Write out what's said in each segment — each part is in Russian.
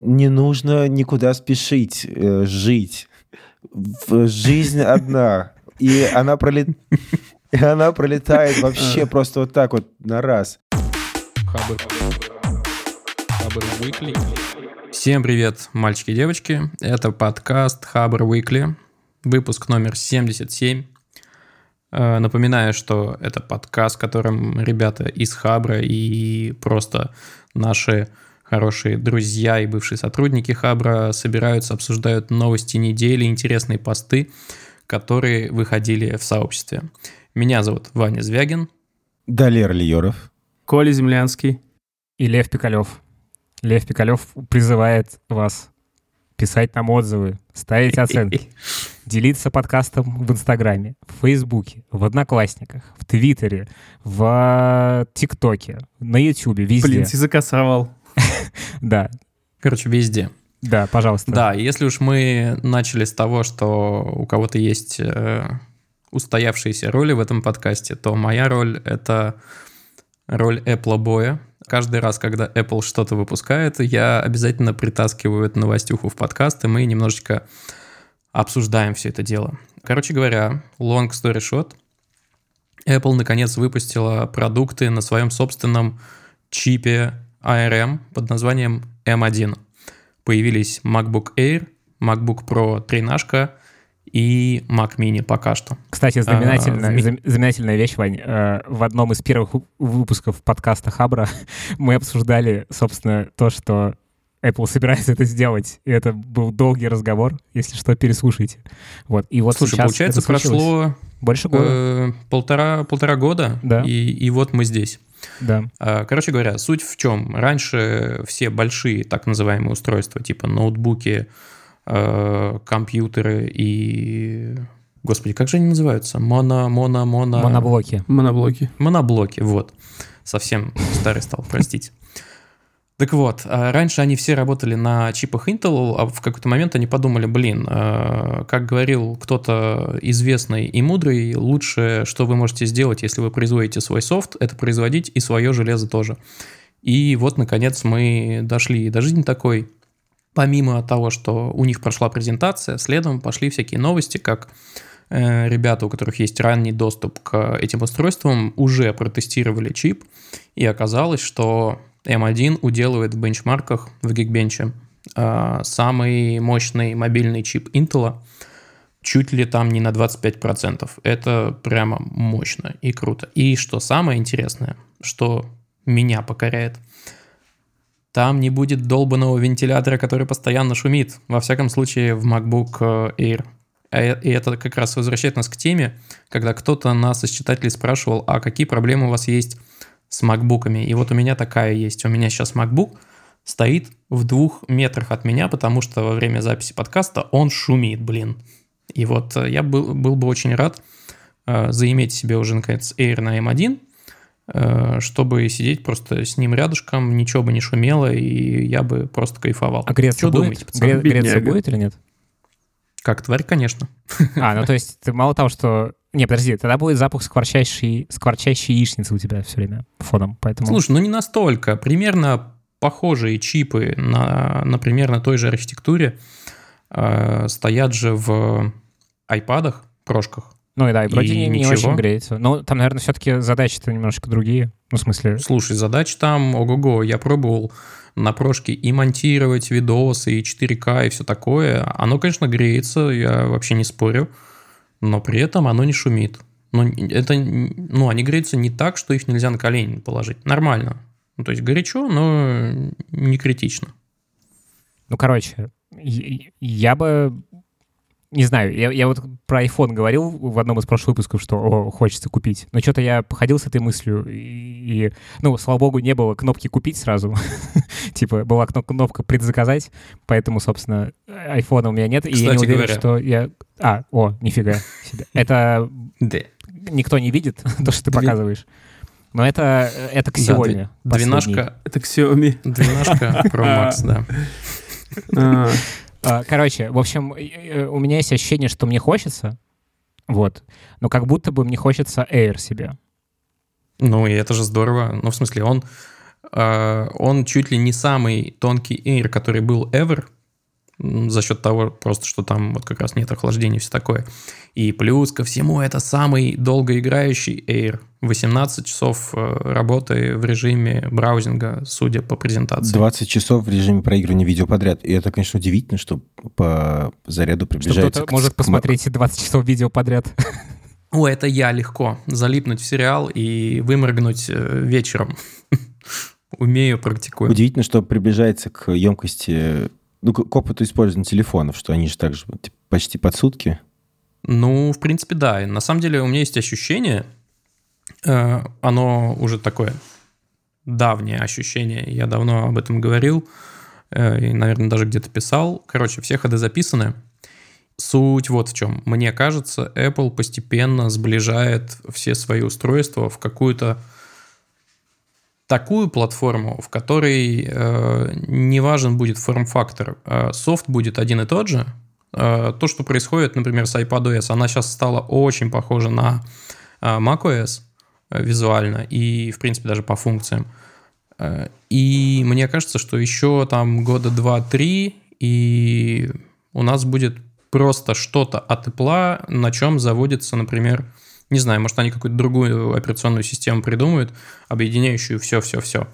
Не нужно никуда спешить, э, жить. В- Жизнь одна. И она, пролет... и она пролетает вообще просто вот так вот на раз. Хабр. Хабр Weekly. Всем привет, мальчики и девочки. Это подкаст Хабр Weekly, выпуск номер 77. Э, Напоминаю, что это подкаст, в котором ребята из Хабра и просто наши хорошие друзья и бывшие сотрудники Хабра собираются, обсуждают новости недели, интересные посты, которые выходили в сообществе. Меня зовут Ваня Звягин. Далер Льеров. Коля Землянский. И Лев Пикалев. Лев Пикалев призывает вас писать нам отзывы, ставить оценки, делиться подкастом в Инстаграме, в Фейсбуке, в Одноклассниках, в Твиттере, в ТикТоке, на Ютубе, везде. Блин, языка сорвал. Да, Короче, везде. да, пожалуйста. Да, если уж мы начали с того, что у кого-то есть э, устоявшиеся роли в этом подкасте, то моя роль — это роль Apple боя. Каждый раз, когда Apple что-то выпускает, я обязательно притаскиваю эту новостюху в подкаст, и мы немножечко обсуждаем все это дело. Короче говоря, long story short, Apple наконец выпустила продукты на своем собственном чипе ARM под названием M1 появились MacBook Air, MacBook Pro 13 и Mac Mini пока что. Кстати, знаменательная, А, ми- зам- знаменательная вещь, Вань. Э, В одном из первых вып- выпусков подкаста Хабра мы обсуждали, собственно, то, что Apple собирается это сделать. И это был долгий разговор. Если что, переслушайте. Вот. И вот Слушай, получается, прошло Больше года. э, полтора, полтора года, Да. и, и вот мы здесь. Да. А, Короче говоря, суть в чем? Раньше все большие так называемые устройства, типа ноутбуки, э, компьютеры и... Господи, как же они называются? Моно, моно, моно... Моноблоки. Моноблоки. Моноблоки, вот. Совсем старый стал, простите. Так вот, а раньше они все работали на чипах Intel, а в какой-то момент они подумали, блин, э, как говорил кто-то известный и мудрый, лучше, что вы можете сделать, если вы производите свой софт, это производить и свое железо тоже. И вот, наконец, мы дошли до жизни такой. Помимо того, что у них прошла презентация, следом пошли всякие новости, как э, ребята, у которых есть ранний доступ к этим устройствам, уже протестировали чип, и оказалось, что M1 уделывает в бенчмарках в Geekbench э, самый мощный мобильный чип Intel, чуть ли там не на 25%. Это прямо мощно и круто. И что самое интересное, что меня покоряет, там не будет долбанного вентилятора, который постоянно шумит. Во всяком случае, в MacBook э, Air. А И это как раз возвращает нас к теме, когда кто-то нас из читателей спрашивал, а какие проблемы у вас есть с макбуками. И вот у меня такая есть. У меня сейчас MacBook стоит в двух метрах от меня, потому что во время записи подкаста он шумит, блин. И вот э, я был, был бы очень рад э, заиметь себе уже, наконец, Air на M1, э, чтобы сидеть просто с ним рядышком, ничего бы не шумело, и я бы просто кайфовал. А греться Что будет? думаете, пацаны? Гре- греться Бедняга. будет или нет? Как тварь, конечно. А, ну то есть ты мало того, что... Не, подожди, тогда будет запах скворчащей, скворчащей яичницы у тебя все время фоном, поэтому... Слушай, ну не настолько. Примерно похожие чипы, на, например, на той же архитектуре э, стоят же в айпадах, прошках. Ну и да, и вроде и не, не ничего. очень греется. Ну, там, наверное, все-таки задачи-то немножко другие. Ну, в смысле... Слушай, задач там, ого-го, я пробовал на прошке и монтировать видосы, и 4К, и все такое. Оно, конечно, греется, я вообще не спорю, но при этом оно не шумит. Ну, это, ну, они греются не так, что их нельзя на колени положить. Нормально. Ну, то есть горячо, но не критично. Ну, короче, я бы... Не знаю, я, я вот про iPhone говорил в одном из прошлых выпусков, что о, хочется купить. Но что-то я походил с этой мыслью, и, и, ну, слава богу, не было кнопки «купить» сразу. типа, была кно- кнопка «предзаказать», поэтому, собственно, айфона у меня нет, и я не Кстати уверен, говоря. что я... А, о, нифига себе. Это Да. никто не видит, то, что ты показываешь. Но это, это к Да, сегодня. последний. Двенашка, Это Xiaomi. двенашка Pro Max, да. А, Короче, в общем, у меня есть ощущение, что мне хочется, вот, но как будто бы мне хочется Air себе. Ну, и это же здорово. Ну, в смысле, он э, он чуть ли не самый тонкий Air, который был ever, за счет того просто, что там вот как раз нет охлаждения и все такое. И плюс ко всему это самый долгоиграющий Air. 18 часов э, работы в режиме браузинга, судя по презентации. 20 часов в режиме проигрывания видео подряд. И это, конечно, удивительно, что по заряду Что приближается... кто-то к- может к- посмотреть 20 часов видео подряд. О, это я легко. Залипнуть в сериал и выморгнуть э, вечером. Умею, практикую. Удивительно, что приближается к емкости, ну, к опыту использования телефонов, что они же также почти под сутки. Ну, в принципе, да. И На самом деле у меня есть ощущение, э, оно уже такое давнее ощущение, я давно об этом говорил, э, и, наверное, даже где-то писал. Короче, все ходы записаны. Суть вот в чем. Мне кажется, Apple постепенно сближает все свои устройства в какую-то такую платформу, в которой э, не важен будет форм-фактор. Э, софт будет один и тот же. Э, то, что происходит, например, с iPadOS, она сейчас стала очень похожа на э, macOS э, визуально и, в принципе, даже по функциям. Э, И мне кажется, что еще там года 2-3, и у нас будет просто что-то от Apple, на чем заводится, например, не знаю, может, они какую-то другую операционную систему придумают, объединяющую все-все-все.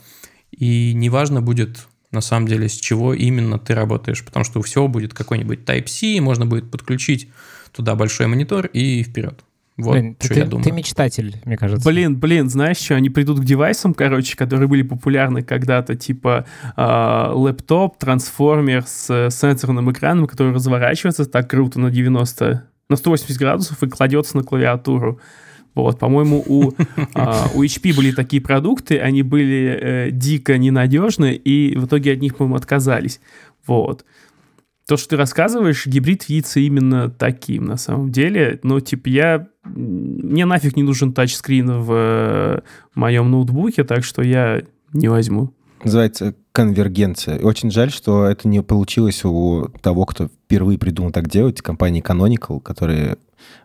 И неважно будет, на самом деле, с чего именно ты работаешь, потому что у всего будет какой-нибудь Type-C, можно будет подключить туда большой монитор и вперед. Вот Блин, что ты, я думаю. ты мечтатель, мне кажется. Блин, блин, знаешь что, они придут к девайсам, короче, которые были популярны когда-то, типа э, лэптоп, трансформер с э, сенсорным экраном, который разворачивается так круто на 90, на 180 градусов и кладется на клавиатуру. Вот, по-моему, у, а, у HP были такие продукты, они были э, дико ненадежны, и в итоге от них, по-моему, отказались. Вот. То, что ты рассказываешь, гибрид видится именно таким на самом деле. Но, типа, я... Мне нафиг не нужен тачскрин в э, моем ноутбуке, так что я не возьму. Называется конвергенция. И очень жаль, что это не получилось у того, кто впервые придумал так делать, компании Canonical, которая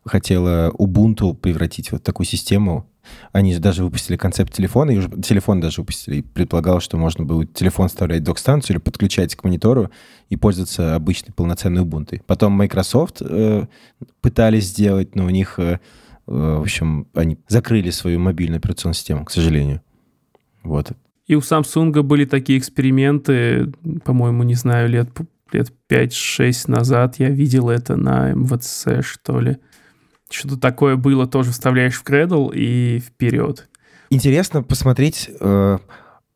хотела Ubuntu превратить вот такую систему. Они же даже выпустили концепт телефона, и уже телефон даже выпустили, и предполагал, что можно будет телефон вставлять в док-станцию или подключать к монитору и пользоваться обычной полноценной Ubuntu. Потом Microsoft э, пытались сделать, но у них, э, э, в общем, они закрыли свою мобильную операционную систему, к сожалению. Вот. И у Samsung были такие эксперименты, по-моему, не знаю, лет, лет 5-6 назад я видел это на МВЦ, что ли. Что-то такое было, тоже вставляешь в Cradle и вперед. Интересно посмотреть, э,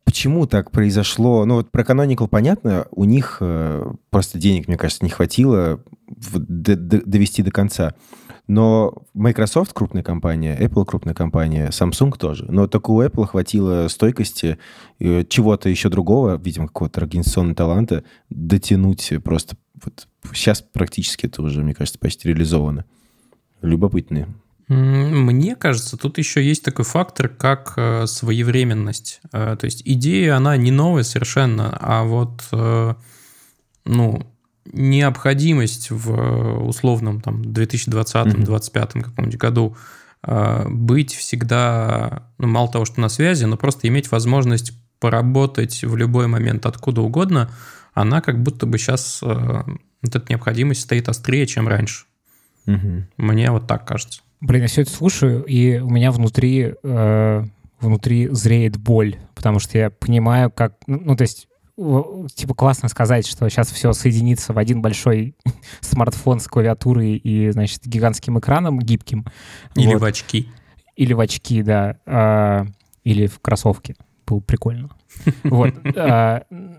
почему так произошло. Ну, вот про Canonical понятно, у них э, просто денег, мне кажется, не хватило довести до конца. Но Microsoft крупная компания, Apple крупная компания, Samsung тоже. Но только у Apple хватило стойкости э, чего-то еще другого, видимо, какого-то организационного таланта, дотянуть просто... Вот сейчас практически это уже, мне кажется, почти реализовано. Любопытные. Мне кажется, тут еще есть такой фактор, как э, своевременность. Э, то есть идея, она не новая совершенно, а вот, ну, необходимость в э, условном там 2020-2025 каком-нибудь году э, быть всегда, ну, мало того, что на связи, но просто иметь возможность поработать в любой момент откуда угодно, она как будто бы сейчас, вот эта необходимость стоит острее, чем раньше. Мгм. Мне вот так кажется. Блин, я все это слушаю, и у меня внутри, э, внутри зреет боль, потому что я понимаю, как... Ну, ну, то есть, типа, классно сказать, что сейчас все соединится в один большой смартфон с клавиатурой и, значит, гигантским экраном гибким. Или Вот. в очки. Или в очки, да. а, или в кроссовки. Было прикольно. Вот.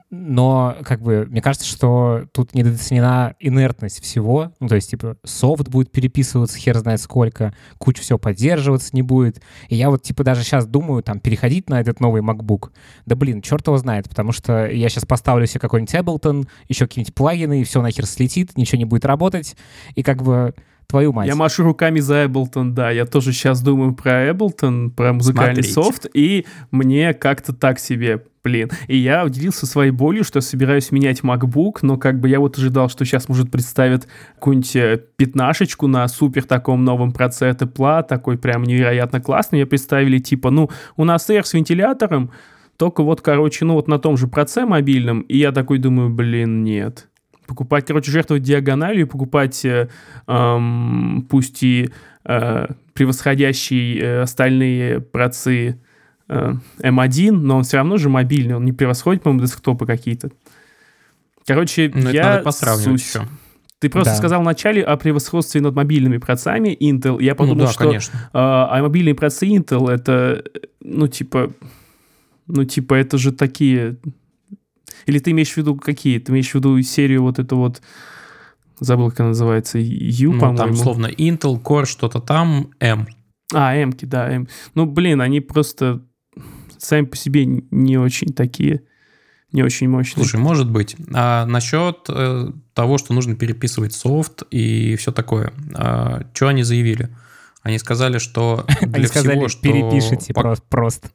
Но, как бы, мне кажется, что тут недооценена инертность всего. Ну, то есть, типа, софт будет переписываться хер знает сколько, куча всего поддерживаться не будет. И я вот, типа, даже сейчас думаю, там, переходить на этот новый MacBook. Да, блин, черт его знает, потому что я сейчас поставлю себе какой-нибудь Ableton, еще какие-нибудь плагины, и все нахер слетит, ничего не будет работать. И, как бы, твою мать. Я машу руками за Ableton, да. Я тоже сейчас думаю про Ableton, про музыкальный Смотрите. софт, и мне как-то так себе, блин. И я уделился своей болью, что я собираюсь менять MacBook, но как бы я вот ожидал, что сейчас, может, представят какую-нибудь э, пятнашечку на супер таком новом проце от Apple, такой прям невероятно классный. Мне представили, типа, ну, у нас Air с вентилятором, Только вот, короче, ну вот на том же проце мобильном, и я такой думаю, блин, нет. Покупать, короче, жертвовать диагональю, покупать, э, эм, пусть и э, превосходящие э, остальные процы э, M1, но он все равно же мобильный, он не превосходит, по-моему, десктопы какие-то. Короче, Ну, это я надо посравнивать сусь. все. Ты просто Да. сказал вначале о превосходстве над мобильными процессами Intel. Я Ну подумал, да, что конечно. а, а мобильные процессы Intel это, ну, типа, ну, типа, это же такие... Или ты имеешь в виду какие? Ты имеешь в виду серию вот эту вот... Забыл, как она называется. U, Ну, по-моему. там словно Intel, Core, что-то там, M. А, m да, M. Ну, блин, они просто сами по себе не очень такие, не очень мощные. Слушай, может быть. А насчет э, того, что нужно переписывать софт и все такое, что они заявили? Они сказали, что для Они сказали, всего, что... перепишите по, просто.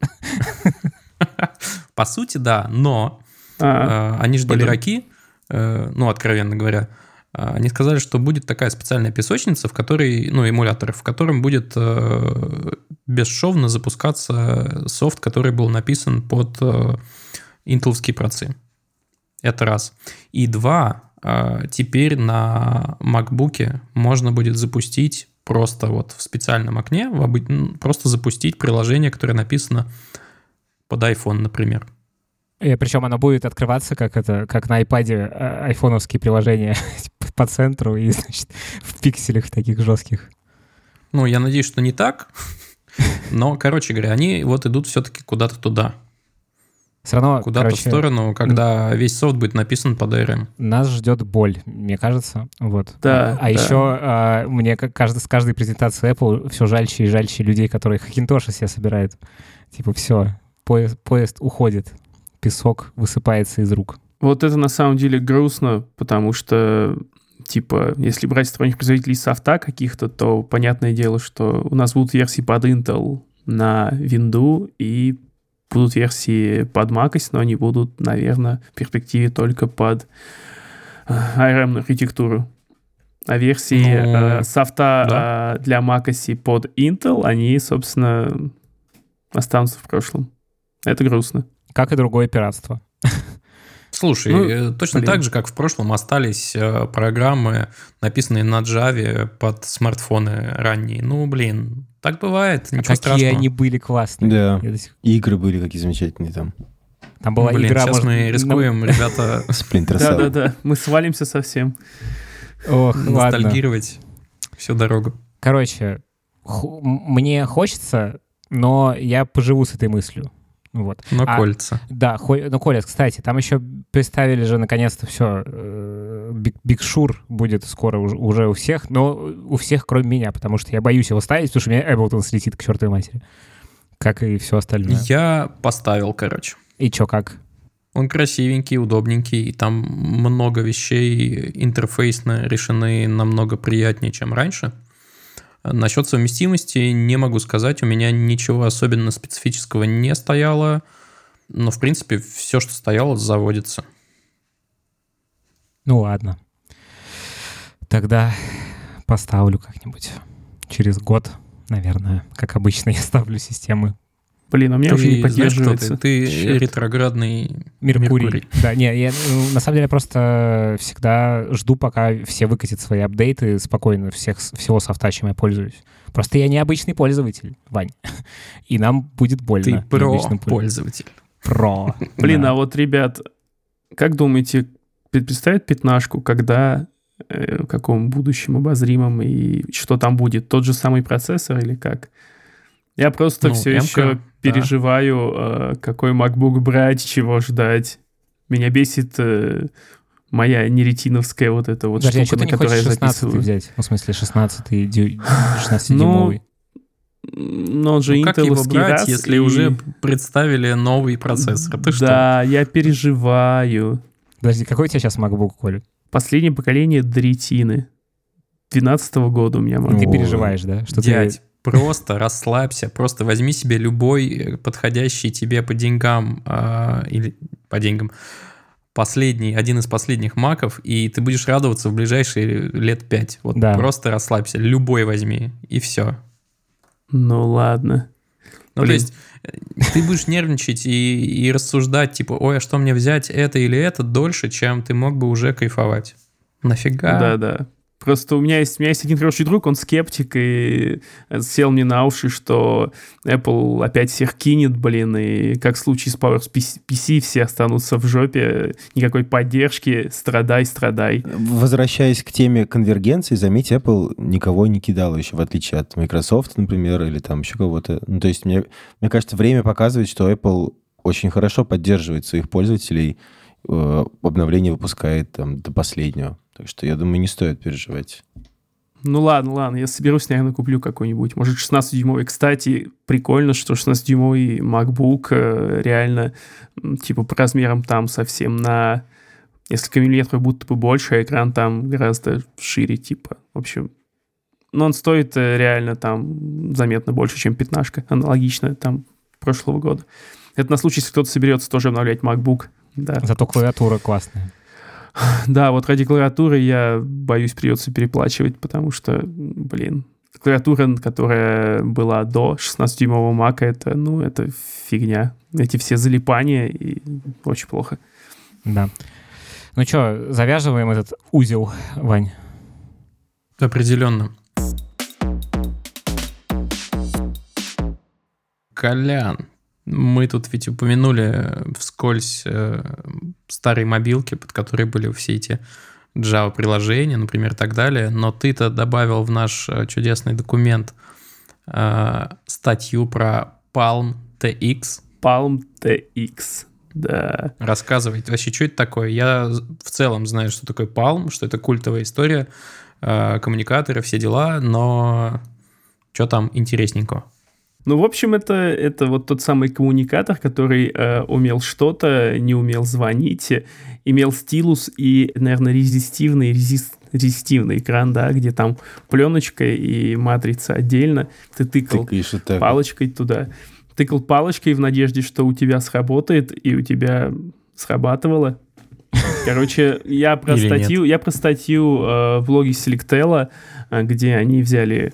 по сути, да, но А, э, они же блин. дураки, э, ну, откровенно говоря. А, Они сказали, что будет такая специальная песочница, в которой, ну, эмулятор, в котором будет э, бесшовно запускаться софт, который был написан под э, интеловские процы. Это раз. И два, э, теперь на MacBook можно будет запустить просто вот в специальном окне, в обы- просто запустить приложение, которое написано под iPhone, например. И причем оно будет открываться, как это, как на iPad а, айфоновские приложения по центру и, значит, в пикселях таких жестких. Ну, я надеюсь, что не так. Но, короче говоря, они вот идут все-таки куда-то туда. Все равно, Куда-то короче, в сторону, когда весь софт будет написан под ARM. нас ждет боль, мне кажется. Вот. Да, А, а да. еще а, мне как каждый, с каждой презентации Apple все жальче и жальче людей, которые хакинтоши себе собирают. Типа, все, поезд, поезд уходит, песок высыпается из рук. Вот это на самом деле грустно, потому что, типа, если брать сторонних производителей софта каких-то, то понятное дело, что у нас будут версии под Intel на Windows и будут версии под macOS, но они будут, наверное, в перспективе только под э, ARM архитектуру. А версии Ну, э, софта да. э, для macOS под Intel, они, собственно, останутся в прошлом. Это грустно. Как и другое пиратство. Слушай, Ну, э, точно блин. так же, как в прошлом остались э, программы, написанные на Java под смартфоны ранние. Ну, блин, так бывает, А ничего какие страшного. они были классные. Да. Сих- Игры были какие замечательные там. Там была Блин, игра... сейчас может, мы ну, рискуем, ребята, Splinter. Да-да-да, мы свалимся совсем. Ох, ладно. ностальгировать всю дорогу. Короче, мне хочется, но я поживу с этой мыслью. Вот. Но А- кольца. Да, хо- ну, Коля, кстати, там еще представили же наконец-то все. Биг Шур будет скоро уж- уже у всех, но у всех, кроме меня, потому что я боюсь его ставить, потому что у меня Эблтон слетит к чертовой матери. Как и все остальное. Я поставил, короче. И чё, как? Он красивенький, удобненький, и там много вещей интерфейсно решены намного приятнее, чем раньше. Насчет совместимости не могу сказать, у меня ничего особенно специфического не стояло, но, в принципе, все, что стояло, заводится. Ну ладно. Тогда поставлю как-нибудь. Через год, наверное, как обычно, я ставлю системы Блин, а у меня уже не Ты знаешь, кто поддерживается. ты? Ты ретроградный Меркурий. Меркурий. Да, не, я, ну, на самом деле я просто всегда жду, пока все выкатят свои апдейты спокойно всех, всего софта, чем я пользуюсь. Просто я необычный пользователь, Вань. И нам будет больно. Ты про необычным пользователем. пользователь. Про. Блин, да. а вот, ребят, как думаете, представят пятнашку, когда, э, в каком будущем обозримом и что там будет? Тот же самый процессор или как? Я просто Ну, все М-ка, еще да. переживаю, э, какой MacBook брать, чего ждать. Меня бесит э, моя неретиновская вот эта вот Подожди, а штука, что ты на которой я 16 записываю. взять? Ну, в смысле, 16 дю... 16 Ну. Но он же Ну, как его брать, раз, если и- уже представили новый процессор? Ты что? Да, я переживаю. Подожди, какой у тебя сейчас MacBook, Коля? Последнее поколение Дретины. 12 года у меня Ты MacBook. О, переживаешь, да? Что Дядь, просто расслабься, просто возьми себе любой э, подходящий тебе по деньгам а, или по деньгам последний, один из последних маков, и ты будешь радоваться в ближайшие лет пять. Вот Да. просто расслабься, любой возьми, и все. Ну ладно. Ну, Блин. то есть, ты будешь нервничать и, и рассуждать, типа, ой, а что мне взять, это или это, дольше, чем ты мог бы уже кайфовать. Нафига? Да, да. Просто у меня есть, у меня есть один хороший друг, он скептик, и сел мне на уши, что Apple опять всех кинет, блин, и как в случае с Power PC все останутся в жопе, никакой поддержки, страдай, страдай. Возвращаясь к теме конвергенции, заметь, Apple никого не кидал еще, в отличие от Microsoft, например, или там еще кого-то. Ну, то есть мне, мне кажется, время показывает, что Apple очень хорошо поддерживает своих пользователей, обновление выпускает там до последнего. Так что, я думаю, не стоит переживать. Ну ладно, ладно, я соберусь, наверное, куплю какой-нибудь. Может, 16-дюймовый. Кстати, прикольно, что 16-дюймовый MacBook э, реально, типа, по размерам там совсем на несколько миллиметров будто бы больше, а экран там гораздо шире, типа. В общем, но он стоит э, реально там заметно больше, чем пятнашка, аналогично там прошлого года. Это на случай, если кто-то соберется тоже обновлять MacBook. Да. Зато клавиатура классная. Да, вот ради клавиатуры я боюсь придется переплачивать, потому что, блин, клавиатура, которая была до 16-дюймового мака, это, ну, это фигня. Эти все залипания, и очень плохо. Да. Ну что, завязываем этот узел, Вань? Определенно. Колян, мы тут ведь упомянули вскользь э, старые мобилки, под которые были все эти Java-приложения, например, и так далее, но ты-то добавил в наш э, чудесный документ э, статью про Palm TX. Palm TX, да. Рассказывай, вообще, что это такое? Я в целом знаю, что такое Palm, что это культовая история, э, коммуникаторы, все дела, но что там интересненького? Ну, в общем, это, это вот тот самый коммуникатор, который э, умел что-то, не умел звонить, имел стилус и, наверное, резистивный, резист, резистивный экран, да, где там пленочка и матрица отдельно. Ты тыкал палочкой туда. Тыкал палочкой в надежде, что у тебя сработает, и у тебя срабатывало. Короче, я про статью, я про статью э, в блоге Selectella, э, где они взяли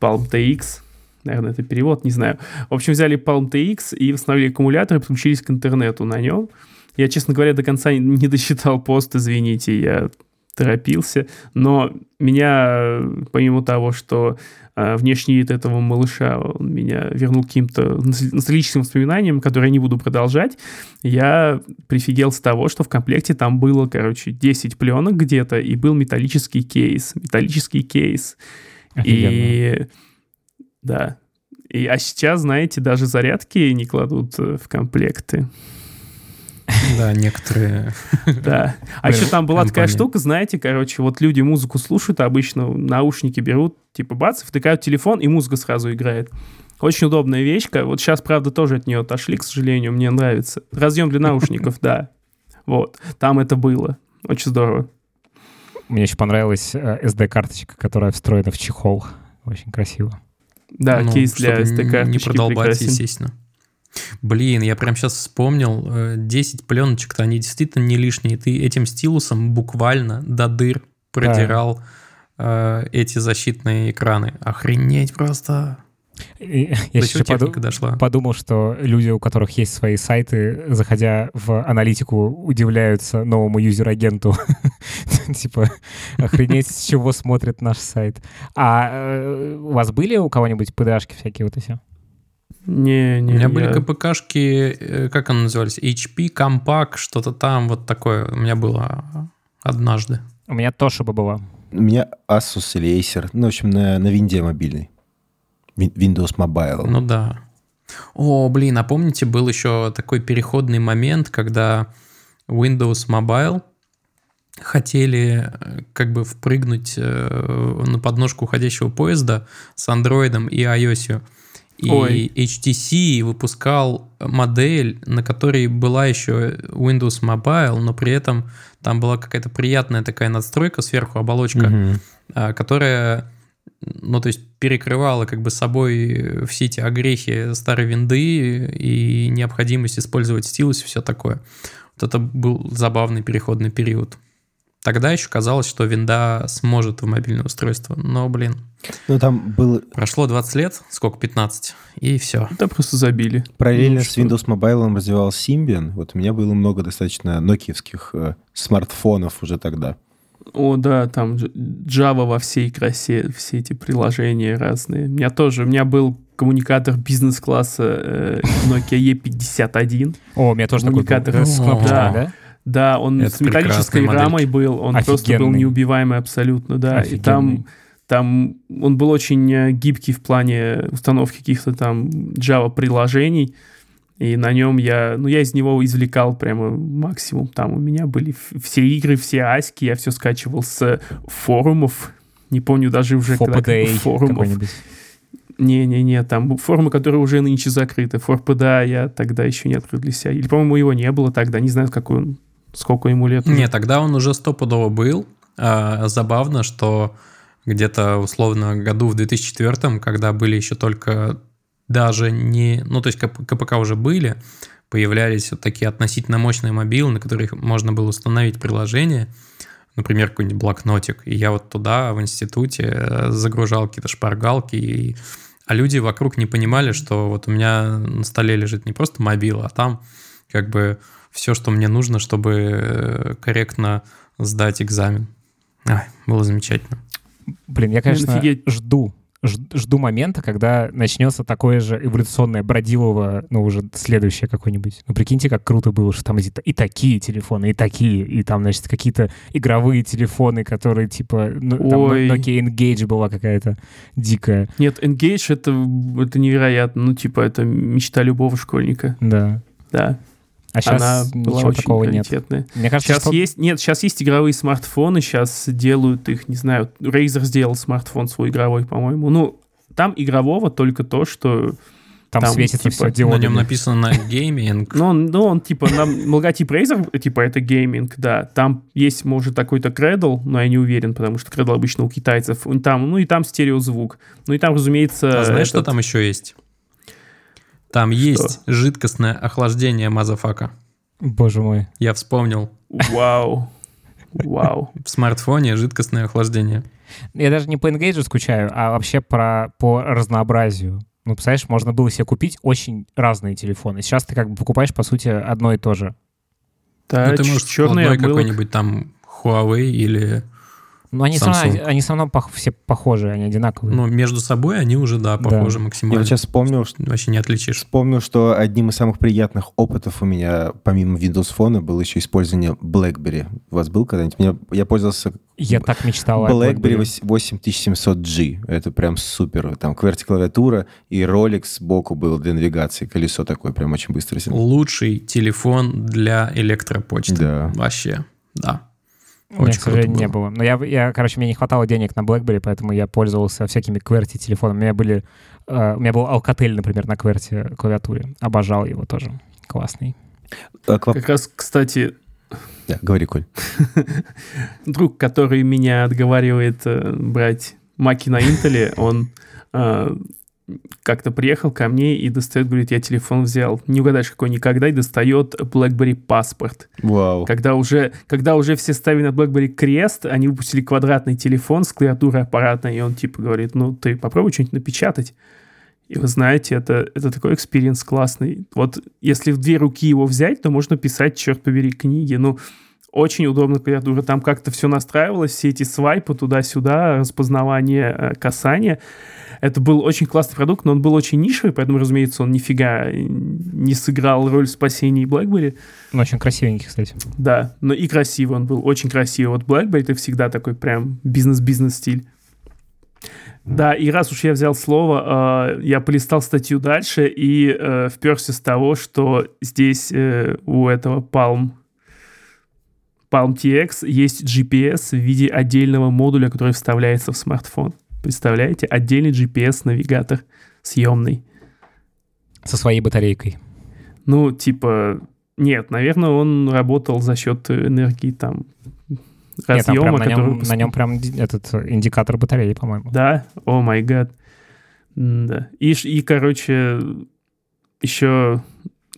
Palm TX, наверное, это перевод, не знаю. В общем, взяли Palm TX и установили аккумулятор и подключились к интернету на нем. Я, честно говоря, до конца не досчитал пост, извините, я торопился, но меня, помимо того, что э, внешний вид этого малыша он меня вернул каким-то ностальгическим воспоминаниям, которые я не буду продолжать, я прифигел с того, что в комплекте там было, короче, 10 пленок где-то, и был металлический кейс. Металлический кейс. Офигенно. И да. И, а сейчас, знаете, даже зарядки не кладут э, в комплекты. Да, некоторые. Да. А еще там была такая штука, знаете, короче, вот люди музыку слушают, обычно наушники берут, типа бац, втыкают телефон, и музыка сразу играет. Очень удобная вещка. Вот сейчас, правда, тоже от нее отошли, к сожалению, мне нравится. Разъем для наушников, да. Вот. Там это было. Очень здорово. Мне еще понравилась SD-карточка, э, которая встроена в чехол. Очень красиво. Да, ну, кейс для SD Не продолбать, естественно. Блин, я прям сейчас вспомнил, 10 э, пленочек-то, они действительно не лишние. Ты этим стилусом буквально до дыр продирал да. э, эти защитные экраны. Охренеть просто. Я еще поду- дошла? подумал, что люди, у которых есть свои сайты, заходя в аналитику, удивляются новому юзер-агенту. Типа, охренеть, с чего смотрит наш сайт. А э, у вас были у кого-нибудь PDA-шки всякие вот эти? Не, не. У меня были КПКшки, э, как они назывались? HP, Compaq, что-то там, вот такое. У меня было однажды. У меня тоже бы было. У меня Asus или Acer. Ну, в общем, на, на винде мобильный. Windows Mobile. Ну да. О, блин, а помните, был еще такой переходный момент, когда Windows Mobile хотели э, как бы впрыгнуть э, на подножку уходящего поезда с Android и iOS. И Ой. HTC выпускал модель, на которой была еще Windows Mobile, но при этом там была какая-то приятная такая надстройка сверху, оболочка, угу. которая ну, то есть перекрывала как бы собой все эти огрехи старой винды и необходимость использовать стилус и все такое. Вот это был забавный переходный период. Тогда еще казалось, что винда сможет в мобильное устройство, но, блин, Ну, там был прошло 20 лет, сколько, 15, и все. Это просто забили. параллельно Ну, с? Windows Mobile развивался Symbian. Вот у меня было много достаточно нокиевских э, смартфонов уже тогда. О, да, там Java во всей красе, все эти приложения разные. У меня тоже, у меня был коммуникатор бизнес-класса э, Nokia E51. О, у меня тоже такой был. Коммуникатор. С О, кнопочками, да. Да? Он Это с металлической рамой был, он просто был Офигенный. неубиваемый абсолютно, да. И там, Офигенный. там он был очень э, гибкий в плане установки каких-то там Java приложений. И на нем я, ну, я из него извлекал прямо максимум. Там у меня были все игры, все аськи, я все скачивал с форумов. Не помню даже уже когда FOPDA форумов. Не-не-не, там форумы, которые уже нынче закрыты. ForPDA я тогда еще не открыл для себя. Или, по-моему, его не было тогда. Не знаю, какой он, сколько ему лет. Не, тогда он уже стопудово был. А, забавно, что где-то условно году в 2004, когда были еще только даже не... Ну, то есть КП- КПК уже были, появлялись вот такие относительно мощные мобилы, на которых можно было установить приложение, например, какой-нибудь блокнотик. И я вот туда в институте э, загружал какие-то шпаргалки, и... а люди вокруг не понимали, что вот у меня на столе лежит не просто мобила, а там как бы все, что мне нужно, чтобы э, корректно сдать экзамен. Ай, было замечательно. Блин, я, конечно, офигеть. жду, жду момента, когда начнется такое же эволюционное бродилово, ну, уже следующее какое-нибудь. Ну, прикиньте, как круто было, что там и, та- и такие телефоны, и такие, и там, значит, какие-то игровые телефоны, которые, типа, ну, там Ой. Nokia Engage была какая-то дикая, Нет, Engage это, это невероятно. Ну, типа, это мечта любого школьника. да. Да. А сейчас Она была ничего очень такого нет. Мне кажется, Сейчас что... есть, нет, сейчас есть игровые смартфоны, сейчас делают их, не знаю, Razer сделал смартфон свой игровой, по-моему. Ну, там игрового только то, что... там, там, светится типа, все На диодами. нем написано gaming. Ну, он, ну, он типа, нам логотип Razer, типа, это gaming, да. Там есть, может, такой-то Cradle, но я не уверен, потому что Cradle обычно у китайцев. Там, ну, и там стереозвук. Ну, и там, разумеется... А знаешь, что этот- там еще есть? Там есть жидкостное охлаждение motherfucker. Боже мой. Я вспомнил. Вау. Вау. В смартфоне жидкостное охлаждение. Я даже не по N-Gage скучаю, а вообще про, по разнообразию. Ну, представляешь, можно было себе купить очень разные телефоны. Сейчас ты как бы покупаешь, по сути, одно и то же. Да, ну, ты можешь черный какой-нибудь там Huawei или... Но они все равно, они все равно пох- все похожие, они одинаковые. Ну, между собой они уже, да, похожи Я максимально. вот сейчас вспомнил, что Вообще не отличишь. Вспомнил, что одним из самых приятных опытов у меня, помимо Windows Phone, было еще использование BlackBerry. У вас был когда-нибудь? Меня- я пользовался Я так мечтал BlackBerry BlackBerry. 8700G. Это прям супер. Там QWERTY-клавиатура и Rolex сбоку был для навигации. Колесо такое прям очень быстро. Лучший телефон для электропочты. Да. Вообще, да. У меня, Очень к сожалению, круто не было. было. Но я, я, короче, мне не хватало денег на BlackBerry, поэтому я пользовался всякими QWERTY телефонами. У меня были, э, у меня был Alcatel, например, на QWERTY клавиатуре. Обожал его тоже. Классный. К воп- Как раз, кстати, Да, говори, Коль. друг, который меня отговаривает э, брать маки на Интеле, он э, как-то приехал ко мне и достает, говорит, я телефон взял. Не угадаешь, какой никогда, и достает BlackBerry паспорт. Вау. Когда уже, когда уже все ставили на BlackBerry крест, они выпустили квадратный телефон с клавиатурой аппаратной, и он типа говорит, ну ты попробуй что-нибудь напечатать. И вы знаете, это, это такой experience классный. Вот если в две руки его взять, то можно писать, черт побери, книги. Ну, очень удобно клавиатура. Там как-то все настраивалось, все эти свайпы туда-сюда, распознавание э, касания. Это был очень классный продукт, но он был очень нишевый, поэтому, разумеется, он нифига не сыграл роль в спасении BlackBerry. Ну, очень красивенький, кстати. Да, но и красивый он был, очень красивый. Вот BlackBerry это всегда такой прям бизнес-бизнес стиль. Да, и раз уж я взял слово, э, я полистал статью дальше и э, вперся с того, что здесь э, у этого Palm, Palm TX есть GPS в виде отдельного модуля, который вставляется в смартфон. Представляете? Отдельный GPS-навигатор съемный. Со своей батарейкой. Ну, типа, нет, наверное, он работал за счет энергии там Нет, там разъема, на, который нем, выпуск- на нем прям этот индикатор батареи, по-моему. Да, о май гад. Да. И, и, короче, еще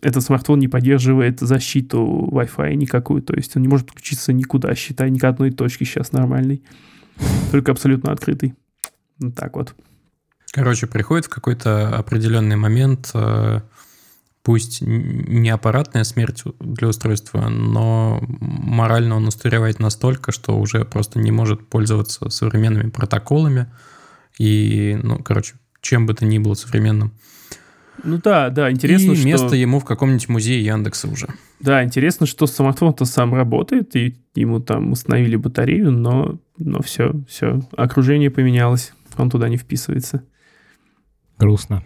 этот смартфон не поддерживает защиту Wi-Fi никакую, то есть он не может подключиться никуда, считай, ни к одной точке сейчас нормальной, только абсолютно открытый. Вот так вот. Короче, приходит в какой-то определенный момент, э, пусть не аппаратная смерть для устройства, но морально он устаревает настолько, что уже просто не может пользоваться современными протоколами. И, ну, короче, чем бы то ни было современным. Ну да, да, интересно, и что... место ему в каком-нибудь музее Яндекса уже. Да, интересно, что смартфон-то сам работает, и ему там установили батарею, но, но все, все, окружение поменялось, он туда не вписывается. Грустно.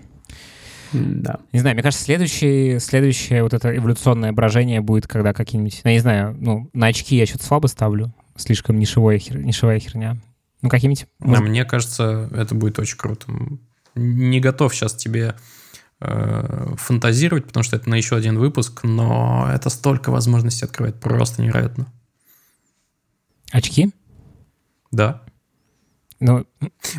Да. Не знаю, мне кажется, следующее, следующее вот это эволюционное брожение будет, когда какие-нибудь... Ну, я не знаю, ну, на очки я что-то слабо ставлю. Слишком нишевая, хер, нишевая херня. Ну, какие-нибудь... А мне кажется, это будет очень круто. Не готов сейчас тебе э, фантазировать, потому что это на еще один выпуск, но это столько возможностей открывает, просто невероятно. Очки? Да. Ну,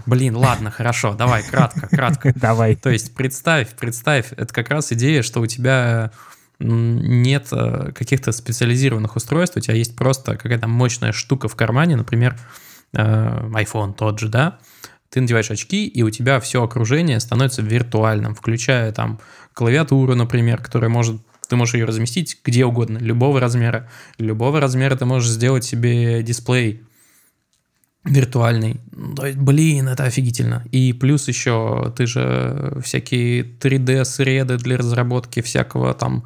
Блин, ладно, хорошо, давай, кратко, кратко. Давай. То есть представь, представь, это как раз идея, что у тебя нет э, каких-то специализированных устройств, у тебя есть просто какая-то мощная штука в кармане, например, э, iPhone тот же, да, ты надеваешь очки, и у тебя все окружение становится виртуальным, включая там клавиатуру, например, которая может ты можешь ее разместить где угодно, любого размера. Любого размера ты можешь сделать себе дисплей виртуальный. То есть, блин, это офигительно. И плюс еще ты же всякие 3D-среды для разработки всякого там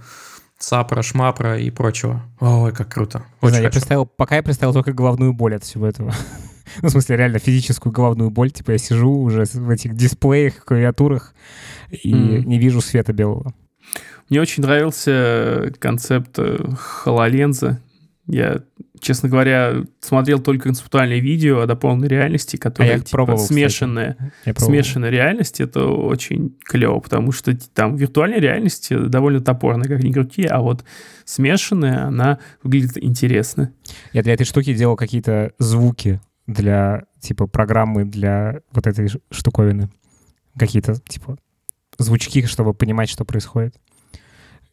сапра, шмапра и прочего. Ой, как круто. Очень знаю, я представил, пока я представил только головную боль от всего этого. ну, в смысле, реально физическую головную боль. Типа я сижу уже в этих дисплеях, клавиатурах и mm. не вижу света белого. Мне очень нравился концепт HoloLens. Я, честно говоря, смотрел только концептуальные видео о дополненной реальности, которые а я типа, пробовал, смешанная. Смешанная реальность это очень клево, потому что там виртуальная реальность довольно топорная, как ни крути, а вот смешанная, она выглядит интересно. Я для этой штуки делал какие-то звуки для, типа, программы для вот этой штуковины. Какие-то, типа, звучки, чтобы понимать, что происходит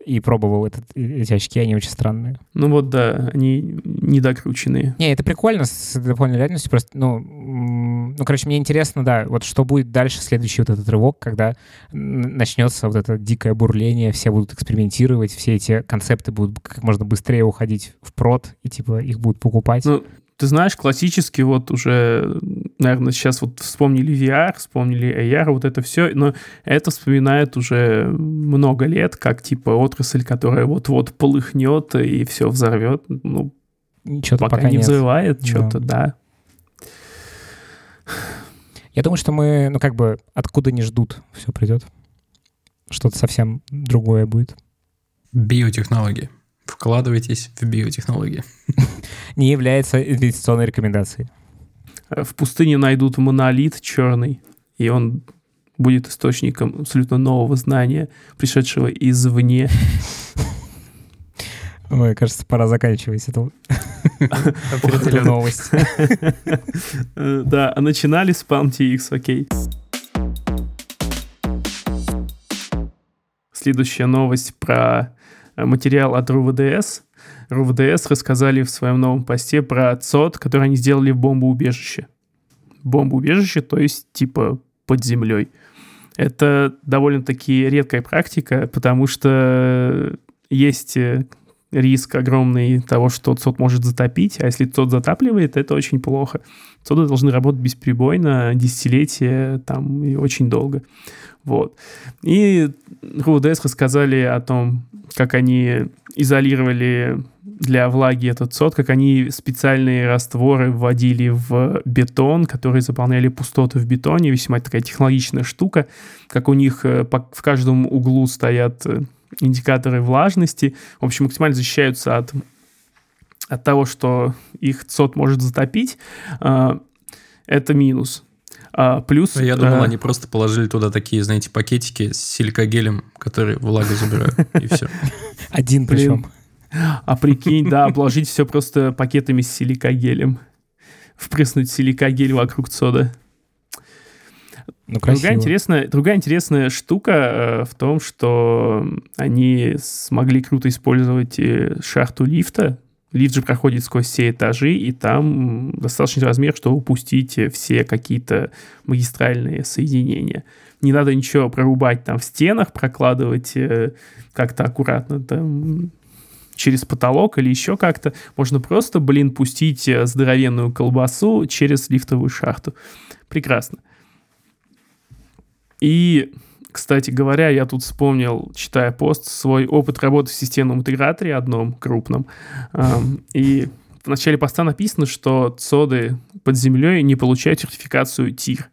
и пробовал этот, эти очки, они очень странные. Ну вот да, они недокрученные. Не, это прикольно с дополненной реальностью, просто, ну, ну, короче, мне интересно, да, вот что будет дальше, следующий вот этот рывок, когда начнется вот это дикое бурление, все будут экспериментировать, все эти концепты будут как можно быстрее уходить в прод, и типа их будут покупать. Ну, ты знаешь, классически вот уже, наверное, сейчас вот вспомнили VR, вспомнили AR, вот это все, но это вспоминает уже много лет, как типа отрасль, которая вот-вот полыхнет и все взорвет. Ну, что-то пока, пока не нет. взрывает, да. что-то, да. Я думаю, что мы, ну как бы, откуда не ждут, все придет. Что-то совсем другое будет. Биотехнологии. Вкладывайтесь в биотехнологии. Не является инвестиционной рекомендацией. В пустыне найдут монолит черный, и он будет источником абсолютно нового знания, пришедшего извне. Ой, кажется, пора заканчивать эту, новость. Да, а начинали с Palm TX, окей. Следующая новость про материал от РУВДС. РУВДС рассказали в своем новом посте про ЦОД, который они сделали в бомбоубежище. Бомбоубежище, то есть типа под землей. Это довольно-таки редкая практика, потому что есть э, риск огромный того, что ЦОД может затопить, а если ЦОД затапливает, это очень плохо. ЦОДы должны работать бесперебойно десятилетия там и очень долго. Вот. И РУДС рассказали о том, как они изолировали для влаги этот сот, как они специальные растворы вводили в бетон, которые заполняли пустоты в бетоне, весьма такая технологичная штука, как у них э, в каждом углу стоят э, индикаторы влажности, в общем, максимально защищаются от, от того, что их сот может затопить, а, это минус. А, плюс... Я думал, а... они просто положили туда такие, знаете, пакетики с силикогелем, которые влагу забирают, и все. Один причем. А прикинь, да, обложить все просто пакетами с силикогелем. Впрыснуть силикогель вокруг сода. Ну, Другая интересная, другая интересная штука э, в том, что они смогли круто использовать э, шахту лифта. Лифт же проходит сквозь все этажи, и там м, достаточный размер, чтобы упустить все какие-то магистральные соединения. Не надо ничего прорубать там в стенах, прокладывать э, как-то аккуратно там через потолок или еще как-то. Можно просто, блин, пустить э, здоровенную колбасу через лифтовую шахту. Прекрасно. И, кстати говоря, я тут вспомнил, читая пост, свой опыт работы в системном интеграторе одном крупном. И в начале поста написано, что цоды под землей не получают сертификацию ТИР.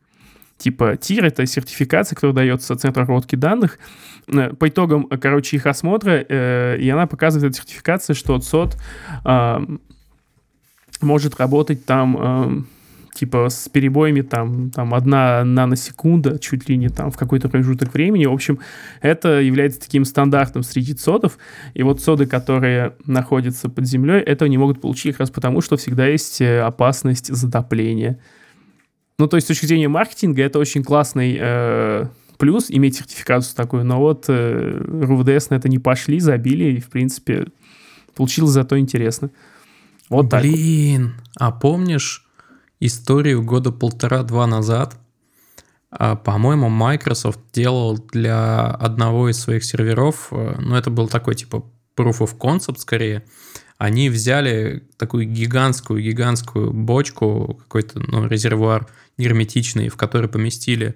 Типа ТИР — это сертификация, которая дается Центру обработки данных. Э, По итогам, э, короче, их осмотра, э, и она показывает, эта сертификация, что ЦОД может работать там ам, типа с перебоями там, там одна наносекунда, чуть ли не там в какой-то промежуток времени. В общем, это является таким стандартом среди цодов. И вот цоды, которые находятся под землей, этого не могут получить как раз потому, что всегда есть э, опасность затопления. Ну, то есть с точки зрения маркетинга это очень классный э, плюс иметь сертификацию такую, но вот э, РУВДС на это не пошли, забили, и, в принципе, получилось зато интересно. Вот так. Блин, а помнишь историю года полтора-два назад? А, По-моему, Microsoft делал для одного из своих серверов, э, ну, это был такой типа proof of concept скорее, они взяли такую гигантскую-гигантскую бочку, какой-то ну, резервуар герметичный, в который поместили,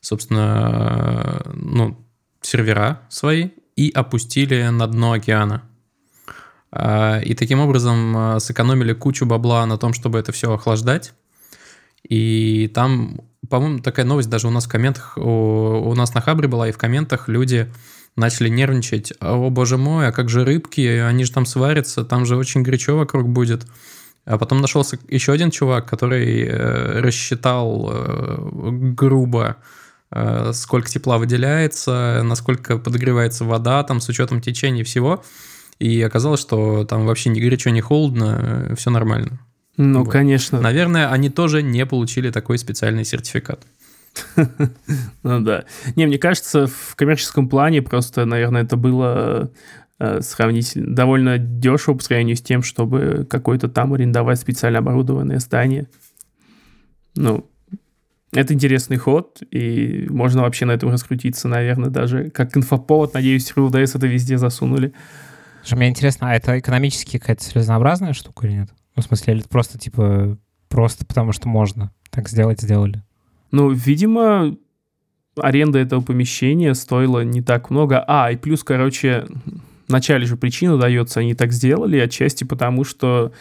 собственно, ну, сервера свои и опустили на дно океана. А, И таким образом а, сэкономили кучу бабла на том, чтобы это все охлаждать. И там, по-моему, такая новость даже у нас в комментах, у, у нас на Хабре была, и в комментах люди начали нервничать. О, боже мой, а как же рыбки? Они же там сварятся, там же очень горячо вокруг будет. А потом нашелся еще один чувак, который э, рассчитал э, грубо, э, сколько тепла выделяется, насколько подогревается вода, там с учетом течения всего. И оказалось, что там вообще ни горячо, ни холодно, все нормально. Ну, Вот. конечно. Наверное, они тоже не получили такой специальный сертификат. Ну да. Не, мне кажется, в коммерческом плане просто, наверное, это было э, сравнительно довольно дешево по сравнению с тем, чтобы какой-то там арендовать специально оборудованное здание. Ну, это интересный ход, и можно вообще на этом раскрутиться, наверное, даже как инфоповод. Надеюсь, РУДС это везде засунули. Мне интересно, а это экономически какая-то целесообразная штука или нет? Ну, в смысле, или это просто, типа, просто потому что можно так сделать, сделали? Ну, видимо, аренда этого помещения стоила не так много. А, и плюс, короче, вначале же причина дается, они так сделали, отчасти потому, что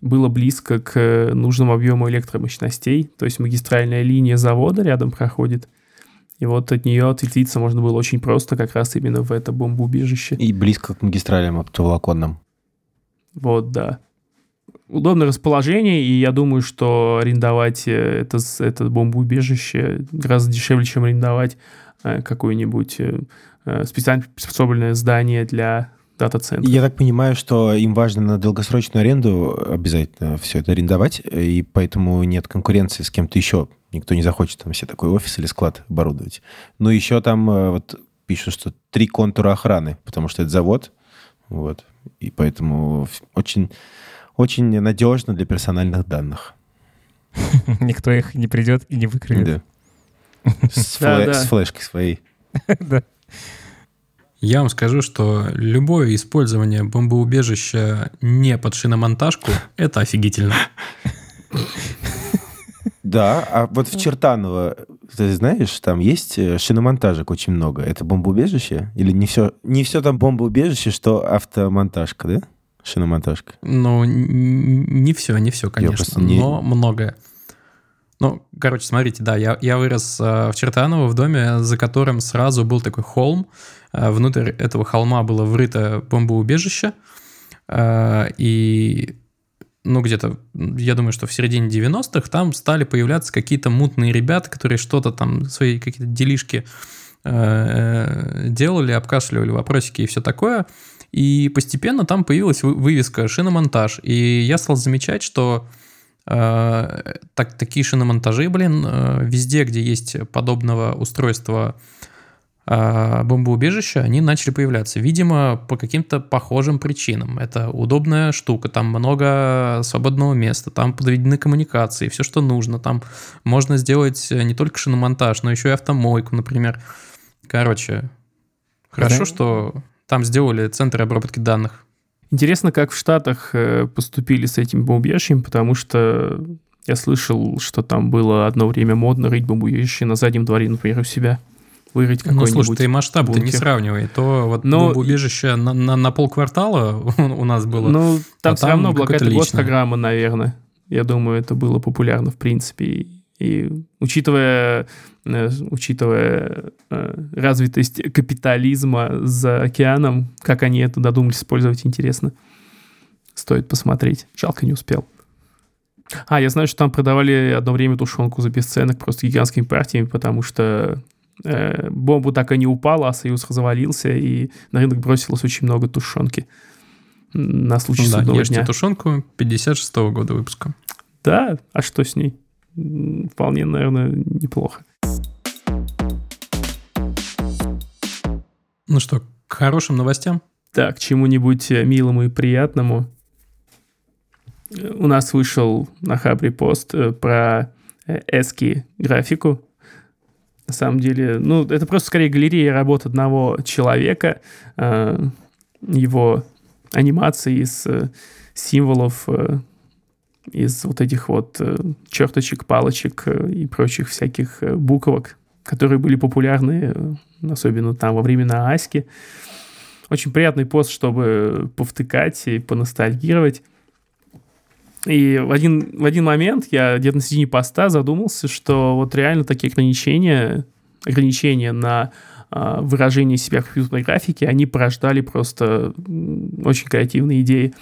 было близко к нужному объему электромощностей, то есть магистральная линия завода рядом проходит, и вот от нее ответвиться можно было очень просто, как раз именно в это бомбоубежище. И близко к магистралям оптоволоконным. Вот, да. Удобное расположение, и я думаю, что арендовать э, это, это бомбоубежище гораздо дешевле, чем арендовать э, какое-нибудь э, специально приспособленное здание для дата-центра. Я так понимаю, что им важно на долгосрочную аренду обязательно все это арендовать, и поэтому нет конкуренции с кем-то еще. Никто не захочет там себе такой офис или склад оборудовать. Но еще там вот пишут, что три контура охраны, потому что это завод, вот, и поэтому очень, очень надежно для персональных данных. Никто их не придет и не выкроет. Да. С, Да, фле- да. с флешкой своей. Да. Я вам скажу, что любое использование бомбоубежища не под шиномонтажку – это офигительно. Да, а вот в Чертаново, ты знаешь, там есть э, шиномонтажек очень много. Это бомбоубежище? Или не все, не все там бомбоубежище, что автомонтажка, да? Шиномонтажка. Ну, не все, не все, конечно, не- но многое. Ну, короче, смотрите, да, я, я вырос э, в Чертаново в доме, за которым сразу был такой холм. Э, внутрь этого холма было врыто бомбоубежище. Э, и, ну, где-то, я думаю, что в середине 90-х там стали появляться какие-то мутные ребята, которые что-то там, свои какие-то делишки делали, обкашливали вопросики и все такое. И постепенно там появилась вы- вывеска «Шиномонтаж». И я стал замечать, что э, так, такие шиномонтажи, блин, э, везде, где есть подобного устройства э, бомбоубежища, они начали появляться. Видимо, по каким-то похожим причинам. Это удобная штука, там много свободного места, там подведены коммуникации, все, что нужно. Там можно сделать не только шиномонтаж, но еще и автомойку, например. Короче, хорошо, Да. что там сделали центр обработки данных. Интересно, как в Штатах э, поступили с этим бомбоубежищем, потому что я слышал, что там было одно время модно рыть бомбоубежище на заднем дворе, например, у себя. Вырыть Ну, какой-нибудь... слушай, ты масштаб не сравнивай. То вот Но- бомбоубежище на, на, на полквартала у нас было. Ну, там а все там равно была какая-то госпрограмма, наверное. Я думаю, это было популярно, в принципе. И, учитывая, э, учитывая э, развитость капитализма за океаном, как они это додумались использовать, интересно. Стоит посмотреть. Жалко, не успел. А, я знаю, что там продавали одно время тушенку за бесценок просто гигантскими партиями, потому что э, бомба так и не упала, а Союз развалился, и на рынок бросилось очень много тушенки на случай да, судного ешьте дня. тушенку 56 года выпуска. Да, а что с ней? Вполне, наверное, неплохо. Ну что, к хорошим новостям? Так, к чему-нибудь э, милому и приятному. У нас вышел на Хабре пост э, про э, эски графику. На самом деле, ну, это просто скорее галерея работ одного человека, его анимации из символов, из вот этих вот э, черточек, палочек э, и прочих всяких э, буквок, которые были популярны, э, особенно там во времена Аськи. Очень приятный пост, чтобы повтыкать и поностальгировать. И в один, в один момент я где-то на середине поста задумался, что вот реально такие ограничения, ограничения на а, выражение себя в компьютерной графике, они порождали просто очень креативные идеи.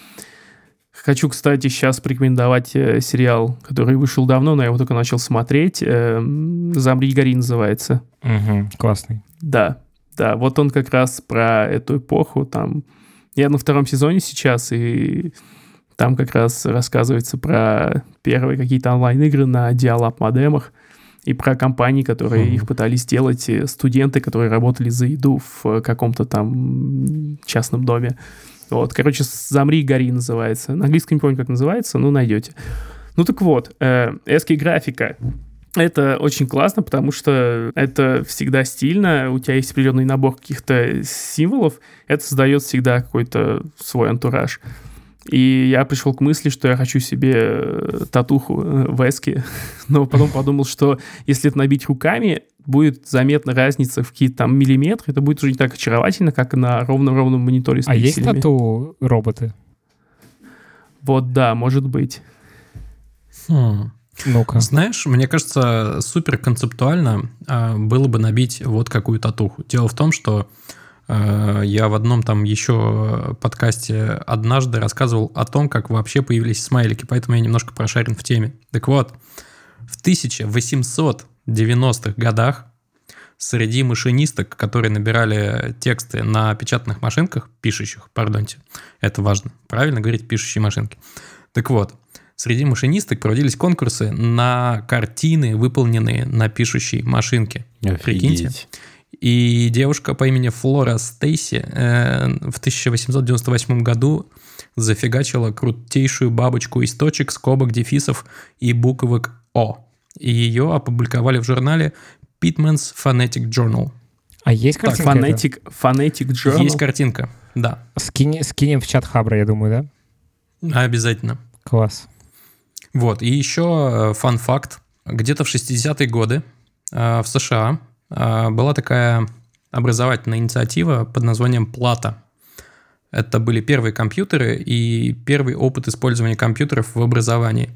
Хочу, кстати, сейчас порекомендовать э, сериал, который вышел давно, но я его только начал смотреть. э, «Замри, гори» называется. Мгм, классный. Да, да, вот он как раз про эту эпоху. Там я на втором сезоне сейчас, и там как раз рассказывается про первые какие-то онлайн-игры на диалап модемах и про компании, которые Мгм. их пытались сделать, и студенты, которые работали за еду в каком-то там частном доме. Вот, короче, «Замри, гори» называется. На английском не помню, как называется, но найдете. Ну так вот, э, эски графика. Это очень классно, потому что это всегда стильно, у тебя есть определенный набор каких-то символов, это создает всегда какой-то свой антураж. И я пришел к мысли, что я хочу себе э, татуху э, в эске, но потом подумал, что если это набить руками, будет заметна разница в какие-то там миллиметры, это будет уже не так очаровательно, как на ровном-ровном мониторе с А есть тату роботы? Вот да, может быть. Хм. Ну-ка. Знаешь, мне кажется, супер концептуально а, было бы набить вот какую татуху. Дело в том, что я в одном там еще подкасте однажды рассказывал о том, как вообще появились смайлики, поэтому я немножко прошарен в теме. Так вот, в 1890-х годах среди машинисток, которые набирали тексты на печатных машинках, пишущих, пардонте, это важно, правильно говорить пишущие машинки. Так вот, среди машинисток проводились конкурсы на картины, выполненные на пишущей машинке. Прикиньте. И девушка по имени Флора Стейси э, в 1898 году зафигачила крутейшую бабочку из точек, скобок, дефисов и буквок О. И ее опубликовали в журнале Pitman's Phonetic Journal. А есть картинка? эта? Фонетик, фонетик journal. Есть картинка, да, Скини- скинем в чат Хабра, я думаю, да? обязательно. Класс. Вот, и еще э, фан-факт. Где-то в 60-е годы э, в США была такая образовательная инициатива под названием «Плата». Это были первые компьютеры и первый опыт использования компьютеров в образовании.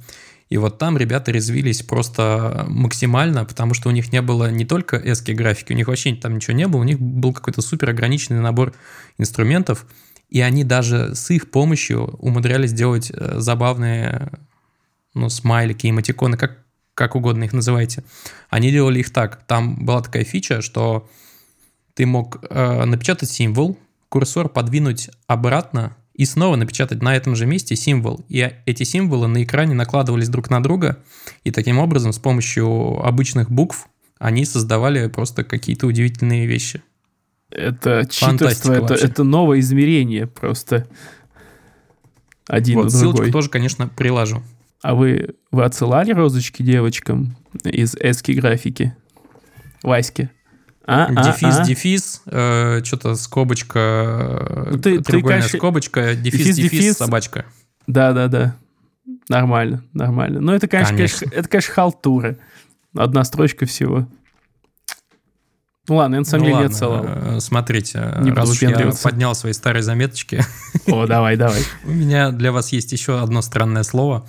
И вот там ребята резвились просто максимально, потому что у них не было не только эски графики, у них вообще там ничего не было, у них был какой-то супер ограниченный набор инструментов, и они даже с их помощью умудрялись делать э, забавные ну, смайлики, эмотиконы, как, как угодно их называйте. Они делали их так. Там была такая фича, что ты мог э, напечатать символ, курсор подвинуть обратно и снова напечатать на этом же месте символ. И эти символы на экране накладывались друг на друга, и таким образом с помощью обычных букв они создавали просто какие-то удивительные вещи. Это читерство, это, это новое измерение просто. Один вот, ссылочку другой. тоже, конечно, приложу. А вы, вы отсылали розочки девочкам из эски графики? Ваське? А, а дефис, а, дефис, э, что-то скобочка, ну, ты, треугольная ты, конечно, скобочка, дефис, дефис, дефис, дефис, собачка. Да-да-да. Нормально, нормально. Но это, конечно, конечно. конечно, это, конечно, халтура. Одна строчка всего. Ну ладно, я на самом ну, деле ладно, не отсылал. Э, смотрите, не раз уж я поднял свои старые заметочки. О, давай, давай. У меня для вас есть еще одно странное слово.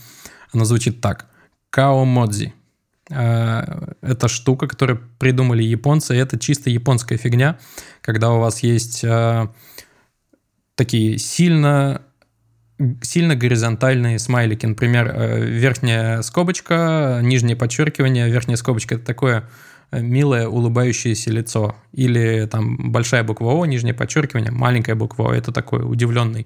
Оно звучит так. Каомодзи. Э, это штука, которую придумали японцы. Это чисто японская фигня, когда у вас есть э, такие сильно сильно горизонтальные смайлики. Например, верхняя скобочка, нижнее подчеркивание. Верхняя скобочка — это такое милое улыбающееся лицо. Или там большая буква О, нижнее подчеркивание, маленькая буква О. Это такой удивленный э,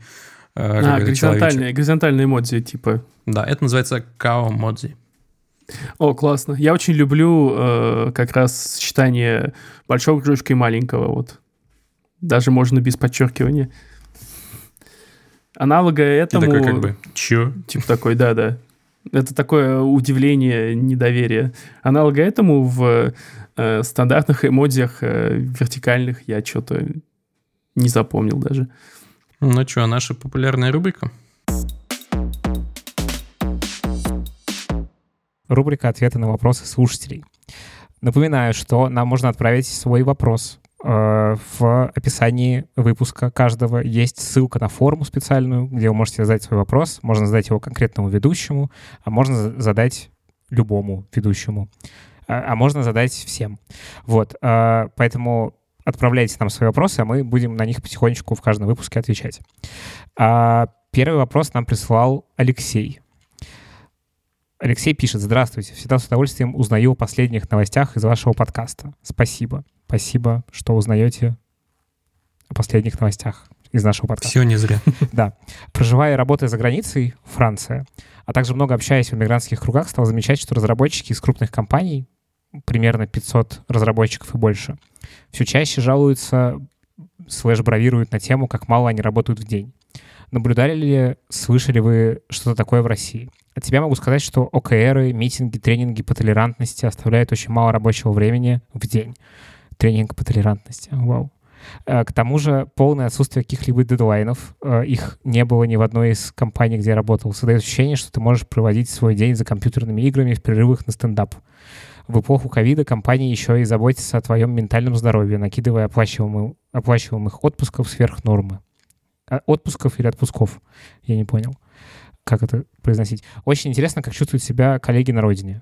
а, горизонтальные, горизонтальные эмодзи, типа. Да, это называется као-модзи. О, классно. Я очень люблю э, как раз сочетание большого кружка и маленького. Вот. Даже можно без подчеркивания. Аналога этому... И такой как бы, чё? Типа такой, да-да. Это такое удивление, недоверие. Аналога этому в э, стандартных эмодиях э, вертикальных я что-то не запомнил даже. Ну что, наша популярная рубрика? Рубрика «Ответы на вопросы слушателей». Напоминаю, что нам можно отправить свой вопрос Э, в описании выпуска каждого есть ссылка на форму специальную, где вы можете задать свой вопрос. Можно задать его конкретному ведущему, а можно задать любому ведущему, а, а можно задать всем. Вот, э, поэтому отправляйте нам свои вопросы, а мы будем на них потихонечку в каждом выпуске отвечать. А, первый вопрос нам прислал Алексей. Алексей пишет, здравствуйте, всегда с удовольствием узнаю о последних новостях из вашего подкаста. Спасибо. Спасибо, что узнаете о последних новостях из нашего подкаста. Все не зря. Да. Проживая и работая за границей, Франция, а также много общаясь в мигрантских кругах, стал замечать, что разработчики из крупных компаний, примерно 500 разработчиков и больше, все чаще жалуются, слэш-бравируют на тему, как мало они работают в день. Наблюдали ли, слышали вы что-то такое в России? От себя могу сказать, что ОКРы, митинги, тренинги по толерантности оставляют очень мало рабочего времени в день тренинг по толерантности. Вау. Э, к тому же полное отсутствие каких-либо дедлайнов. Э, их не было ни в одной из компаний, где я работал. Создает ощущение, что ты можешь проводить свой день за компьютерными играми в перерывах на стендап. В эпоху ковида компании еще и заботятся о твоем ментальном здоровье, накидывая оплачиваемых, оплачиваемых отпусков сверх нормы. А, отпусков или отпусков? Я не понял, как это произносить. Очень интересно, как чувствуют себя коллеги на родине.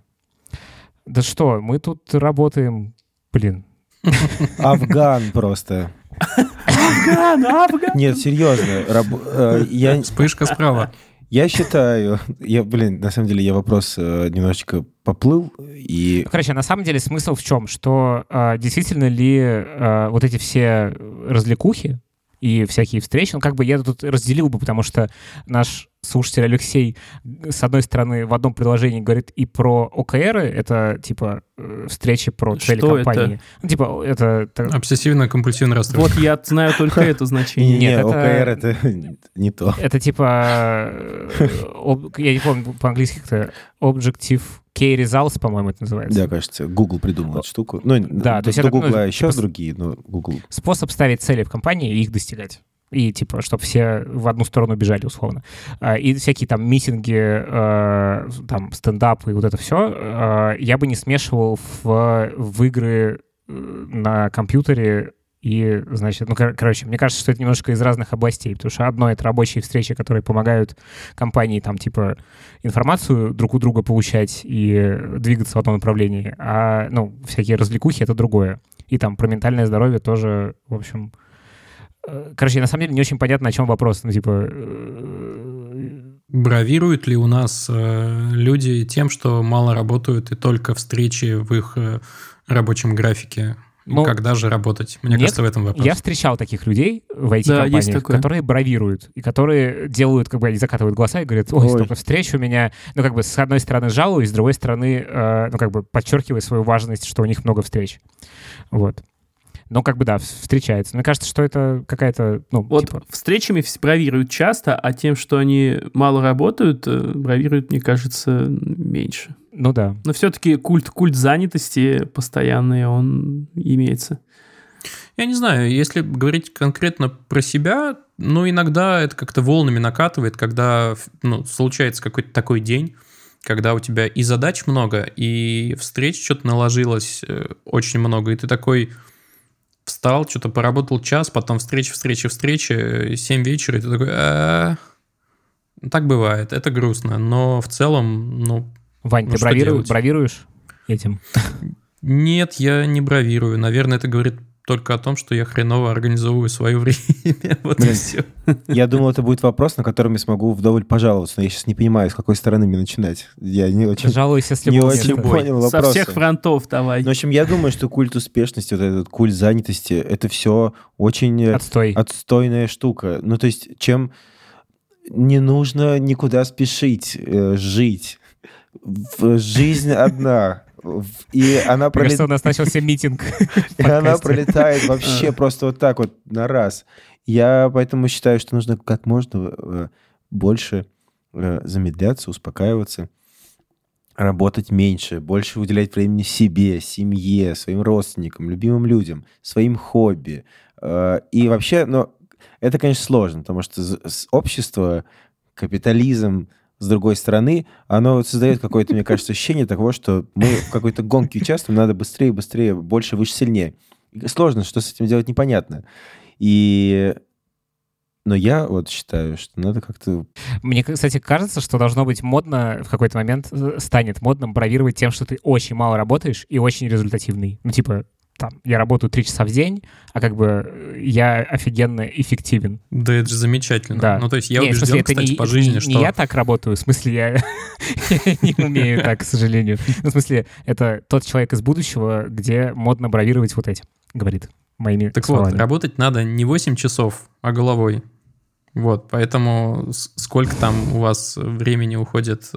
Да что, мы тут работаем, блин, Афган просто. Афган, Афган. Нет, серьезно. Раб, э, я... Вспышка справа. Я считаю, я, блин, на самом деле я вопрос э, немножечко поплыл и... Короче, на самом деле смысл в чем? Что э, действительно ли э, вот эти все развлекухи и всякие встречи, ну как бы я тут разделил бы, потому что наш слушатель Алексей, с одной стороны, в одном предложении говорит и про ОКРы, это типа э, встречи про цели Что компании. Это? Ну, типа, это... Обсессивно-компульсивное расстройство. Вот я знаю только это значение. Нет, ОКР это не то. Это типа... Э, я не помню по-английски как-то Objective Key Results, по-моему, это называется. Да, кажется, Google придумал эту штуку. Ну, да, то есть до Google ну, еще типа, другие, но Google. Способ ставить цели в компании и их достигать и типа, чтобы все в одну сторону бежали, условно. А, и всякие там митинги, э, там стендапы и вот это все, я бы не смешивал в, в игры э, на компьютере и, значит, ну, кор- короче, мне кажется, что это немножко из разных областей, потому что одно — это рабочие встречи, которые помогают компании там, типа, информацию друг у друга получать и двигаться в одном направлении, а, ну, всякие развлекухи — это другое. И там про ментальное здоровье тоже, в общем, Э, короче, на самом деле не очень понятно, о чем вопрос. Ну, типа... Э, Бравируют ли у нас э, люди тем, что мало работают и только встречи в их э, рабочем графике Ну, Когда же работать? Мне нет, кажется, в этом вопрос. Я встречал таких людей в IT-компаниях, да, которые бравируют, и которые делают, как бы, они закатывают глаза и говорят, ой, Ой. столько встреч у меня. Ну, как бы, с одной стороны, жалуюсь, с другой стороны, э, ну, как бы, подчеркивая свою важность, что у них много встреч. Вот. Но как бы да, встречается. Мне кажется, что это какая-то, ну, вот типа... встречами бравируют часто, а тем, что они мало работают, э, бравируют, мне кажется, меньше. Ну да. Но все-таки культ, культ занятости постоянный, он имеется. Я не знаю, если говорить конкретно про себя, ну, иногда это как-то волнами накатывает, когда ну, случается какой-то такой день, когда у тебя и задач много, и встреч что-то наложилось э, очень много, и ты такой, встал, что-то поработал час, потом встреча, встреча, встреча, 7 вечера, и ты такой, а так бывает, это грустно, но в целом, ну... Вань, ну, ты бравируешь этим? Нет, я не бравирую. Наверное, это говорит только о том, что я хреново организовываю свое время. Вот Блин, и все. Я думал, это будет вопрос, на котором я смогу вдоволь пожаловаться, но я сейчас не понимаю, с какой стороны мне начинать. Я не очень, Жалуйся с не очень понял вопрос. Со всех фронтов давай. Ну, в общем, я думаю, что культ успешности, вот этот культ занятости, это все очень Отстой. отстойная штука. Ну, то есть, чем не нужно никуда спешить, э, жить. Жизнь одна и она пролетает... у нас начался митинг. И она пролетает вообще просто вот так вот на раз. Я поэтому считаю, что нужно как можно э, больше э, замедляться, успокаиваться, работать меньше, больше уделять времени себе, семье, своим родственникам, любимым людям, своим хобби. Э, и вообще, ну, это, конечно, сложно, потому что общество, капитализм, с другой стороны, оно создает какое-то, мне кажется, ощущение того, что мы в какой-то гонке участвуем, надо быстрее, быстрее, больше, выше, сильнее. Сложно, что с этим делать, непонятно. И но я вот считаю, что надо как-то... Мне, кстати, кажется, что должно быть модно, в какой-то момент э, станет модным бравировать тем, что ты очень мало работаешь и очень результативный. Ну, типа, там, я работаю три часа в день, а как бы э, я офигенно эффективен. Да, это же замечательно. Да. Ну, то есть я не, убежден, смысле, кстати, не, по жизни, не, что... Не я так работаю, в смысле, я, не умею так, к сожалению. Ну, в смысле, это тот человек из будущего, где модно бравировать вот этим, говорит моими Так словами. вот, работать надо не 8 часов, а головой. Вот, поэтому сколько там у вас времени уходит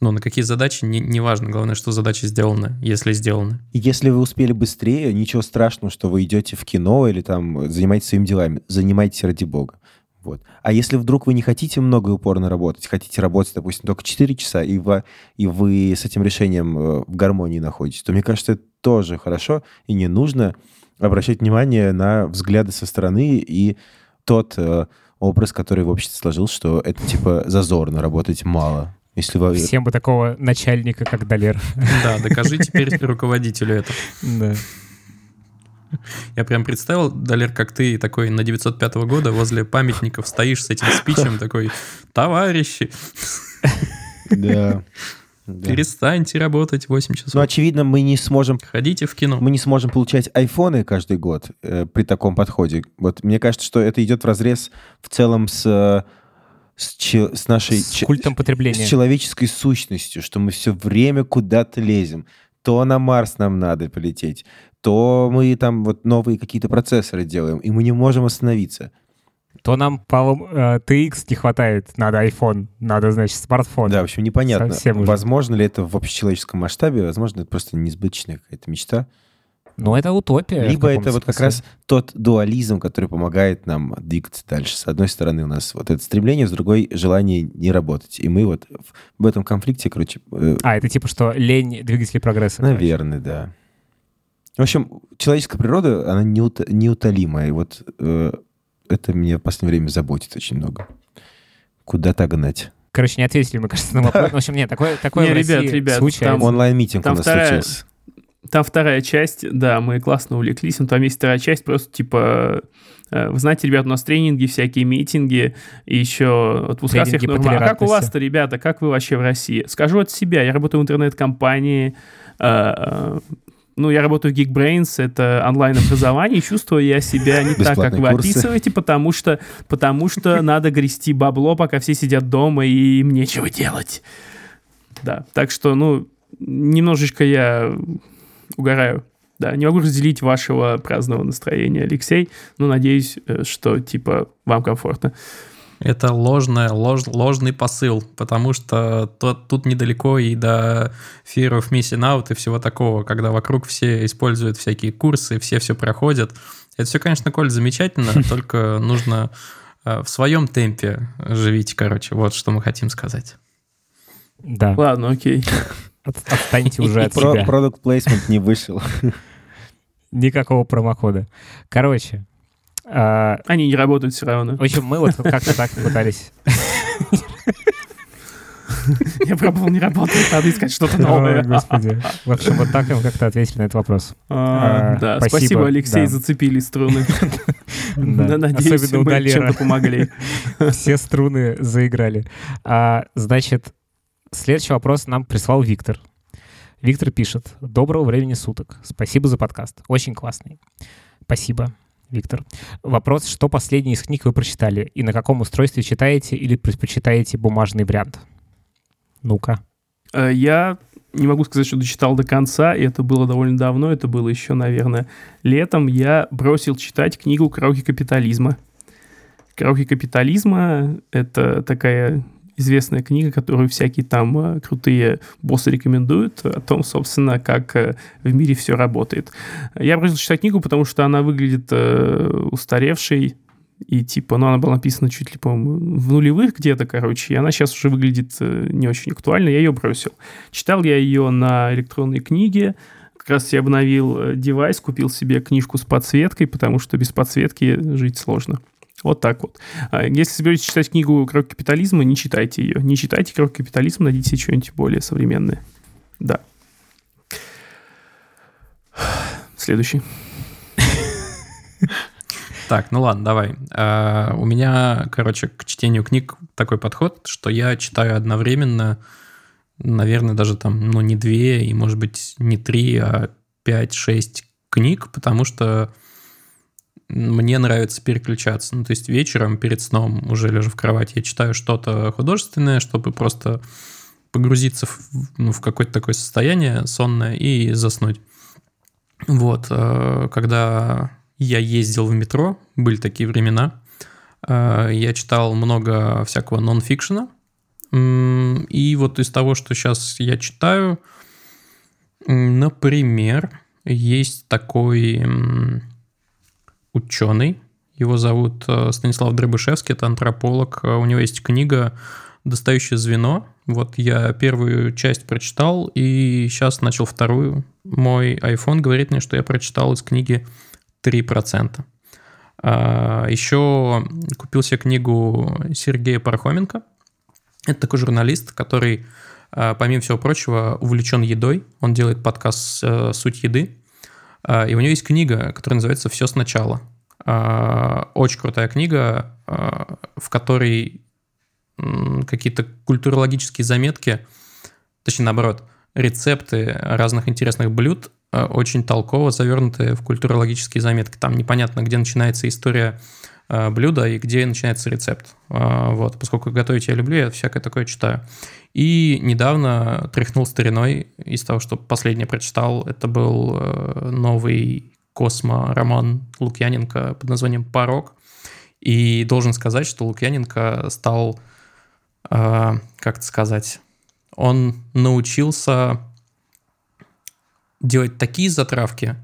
ну, на какие задачи, не, не важно. Главное, что задачи сделаны, если сделаны. Если вы успели быстрее, ничего страшного, что вы идете в кино или там занимаетесь своими делами. Занимайтесь ради бога. Вот. А если вдруг вы не хотите много и упорно работать, хотите работать, допустим, только 4 часа, и вы, и вы с этим решением э, в гармонии находитесь, то мне кажется, это тоже хорошо, и не нужно обращать внимание на взгляды со стороны и тот э, образ, который в обществе сложился, что это типа зазорно, работать мало. Если вы... Всем бы такого начальника, как Далер. Да, докажи теперь руководителю это. Да. Я прям представил, Далер, как ты такой на 905 года возле памятников стоишь с этим спичем, такой, товарищи. Да. Перестаньте работать 8 часов. Ну, очевидно, мы не сможем... Ходите в кино. Мы не сможем получать айфоны каждый год э, при таком подходе. Вот мне кажется, что это идет в разрез в целом с э, с, че, с нашей... С культом потребления. С человеческой сущностью, что мы все время куда-то лезем. То на Марс нам надо полететь, то мы там вот новые какие-то процессоры делаем, и мы не можем остановиться. То нам по э, TX не хватает, надо iPhone, надо, значит, смартфон. Да, в общем, непонятно, Совсем возможно уже. ли это в общечеловеческом масштабе, возможно, это просто несбыточная какая-то мечта. Ну, это утопия. Либо это вот как раз тот дуализм, который помогает нам двигаться дальше. С одной стороны у нас вот это стремление, с другой желание не работать. И мы вот в, в этом конфликте, короче... Э, а, это типа что лень двигателей прогресса? Наверное, короче. да. В общем, человеческая природа, она неут, неутолимая. И вот э, это меня в последнее время заботит очень много. Куда-то гнать. Короче, не ответили, мне кажется, на вопрос. В общем, нет, такое, такое не, ребят, ребят, случай. Там онлайн-митинг у нас вторая, случился. Там вторая часть, да, мы классно увлеклись, но там есть вторая часть, просто типа э, вы знаете, ребят, у нас тренинги, всякие митинги, и еще отпуска всех норма. А как у вас-то, ребята, как вы вообще в России? Скажу от себя, я работаю в интернет-компании, э, ну, я работаю в Geekbrains, это онлайн-образование, и чувствую я себя не так, как вы курсы. описываете, потому что, потому что надо грести бабло, пока все сидят дома, и им нечего делать. Да, так что, ну, немножечко я угораю Да, не могу разделить вашего праздного настроения, Алексей, но надеюсь, э, что, типа, вам комфортно. Это ложное, лож, ложный посыл, потому что тут, тут недалеко и до Fear of Missing Out и всего такого, когда вокруг все используют всякие курсы, все все проходят. Это все, конечно, Коль, замечательно, только нужно э, в своем темпе живите, короче. Вот что мы хотим сказать. Да. Ладно, окей. Отстаньте уже от себя. Продукт плейсмент не вышел. Никакого промохода. Короче, а, Они не работают все равно. В общем, мы вот как-то так пытались... Я пробовал, не работает, надо искать что-то новое. Господи. В общем, вот так мы как-то ответили на этот вопрос. А, А, Да, спасибо, Алексей, зацепили струны. Надеюсь, мы чем-то помогли. Все струны заиграли. А, значит, следующий вопрос нам прислал Виктор. Виктор пишет. Доброго времени суток. Спасибо за подкаст. Очень классный. Спасибо, Виктор. Вопрос, что последний из книг вы прочитали? И на каком устройстве читаете или предпочитаете бумажный вариант? Ну-ка. Э, Я не могу сказать, что дочитал до конца, и это было довольно давно, это было еще, наверное, летом. Я бросил читать книгу «Крохи капитализма». «Крохи капитализма» — это такая известная книга, которую всякие там э, крутые боссы рекомендуют, о том, собственно, как э, в мире все работает. Я бросил читать книгу, потому что она выглядит э, устаревшей, и типа, ну, она была написана чуть ли, по-моему, в нулевых где-то, короче, и она сейчас уже выглядит э, не очень актуально, я ее бросил. Читал я ее на электронной книге, как раз я обновил э, девайс, купил себе книжку с подсветкой, потому что без подсветки жить сложно. Вот так вот. А Если соберетесь читать книгу «Крок капитализма», не читайте ее. Не читайте «Крок капитализма», найдите что-нибудь более современное. Да. Следующий. Так, ну ладно, давай. А, у меня, короче, к чтению книг такой подход, что я читаю одновременно, наверное, даже там, ну, не две, и, может быть, не три, а пять-шесть книг, потому что мне нравится переключаться. Ну, то есть вечером перед сном, уже лежа в кровати, я читаю что-то художественное, чтобы просто погрузиться в, ну, в какое-то такое состояние сонное и заснуть. Вот, э, когда я ездил в метро, были такие времена, э, я читал много всякого нон-фикшена, и вот из того, что сейчас я читаю, например, есть такой ученый, его зовут э, Станислав Дребышевский, это антрополог, Э, у него есть книга «Достающее звено». Вот я первую часть прочитал, и сейчас начал вторую. Мой iPhone говорит мне, что я прочитал из книги 3%. А, Еще купил себе книгу Сергея Пархоменко. Это такой журналист, который, а, помимо всего прочего, увлечен едой. Он делает подкаст э, «Суть еды». А, И у него есть книга, которая называется «Все сначала». А, Очень крутая книга, а, в которой какие-то культурологические заметки, точнее, наоборот, рецепты разных интересных блюд очень толково завернуты в культурологические заметки. Там непонятно, где начинается история блюда и где начинается рецепт. Вот, поскольку готовить я люблю, я всякое такое читаю. И недавно тряхнул стариной из того, что последнее прочитал. Это был э, новый космо-роман Лукьяненко под названием «Порог». И должен сказать, что Лукьяненко стал, э, как это сказать, он научился делать такие затравки,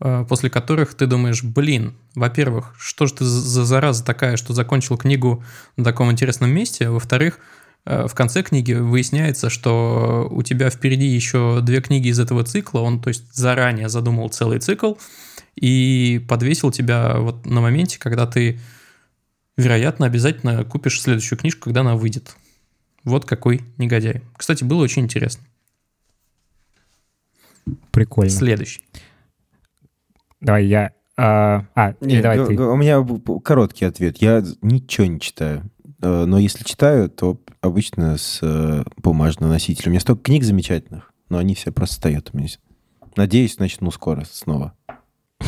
э, после которых ты думаешь, блин, во-первых, что же ты за зараза такая, что закончил книгу на таком интересном месте, во-вторых, в конце книги выясняется, что у тебя впереди еще две книги из этого цикла, он, то есть, заранее задумал целый цикл и подвесил тебя вот на моменте, когда ты, вероятно, обязательно купишь следующую книжку, когда она выйдет. Вот какой негодяй. Кстати, было очень интересно. Прикольно. Следующий. Давай я... А, а, Не, или давай г- ты. У меня короткий ответ. Я ничего не читаю. Э, Но если читаю, то обычно с э, бумажным носителем. У меня столько книг замечательных, но они все просто стоят у меня. Надеюсь, начну скоро снова.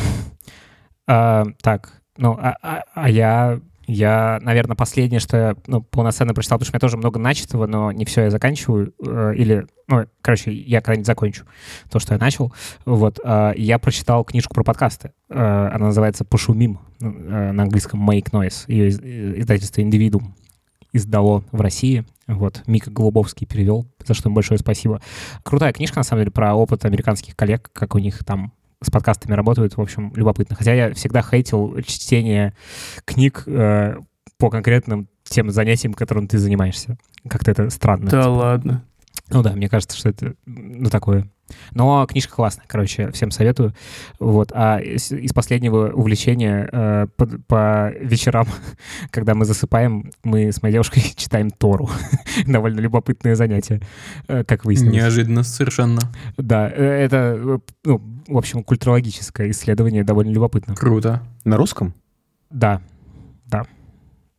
А, так, ну, а, а- а я Я, наверное, последнее, что я ну, полноценно прочитал, потому что у меня тоже много начатого, но не все я заканчиваю. Э, или, ну, короче, я когда-нибудь закончу то, что я начал. Вот. Э, я прочитал книжку про подкасты. Э, она называется «Пошумим», э, на английском «Make Noise». Ее из, издательство «Индивидуум» издало в России. Вот, Мика Голубовский перевел, за что им большое спасибо. Крутая книжка, на самом деле, про опыт американских коллег, как у них там с подкастами работают, в общем, любопытно. Хотя я всегда хейтил чтение книг э, по конкретным тем занятиям, которым ты занимаешься. Как-то это странно. Да типа. ладно. Ну да, мне кажется, что это ну такое. Но книжка классная, короче, всем советую. Вот. А из, из последнего увлечения э, по, по вечерам, когда мы засыпаем, мы с моей девушкой читаем Тору. Довольно любопытное занятие, э, как выяснилось. Неожиданно совершенно. Да, э, это, ну, в общем, культурологическое исследование довольно любопытно. Круто. На русском? Да, да.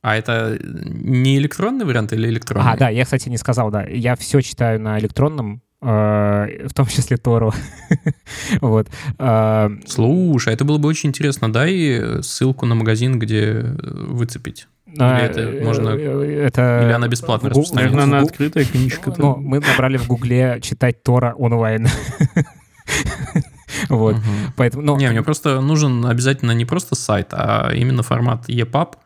А это не электронный вариант или электронный? А, да, я, кстати, не сказал, да. Я все читаю на электронном, э, в том числе Тору. вот. Э, Слушай, это было бы очень интересно. Дай ссылку на магазин, где выцепить. Или это можно... Это... Или она бесплатно распространяется? Наверное, она открытая книжка. Ну, мы набрали в Гугле читать Тора онлайн. Вот. Поэтому, ну, не, мне просто нужен обязательно не просто сайт, а именно формат EPUB,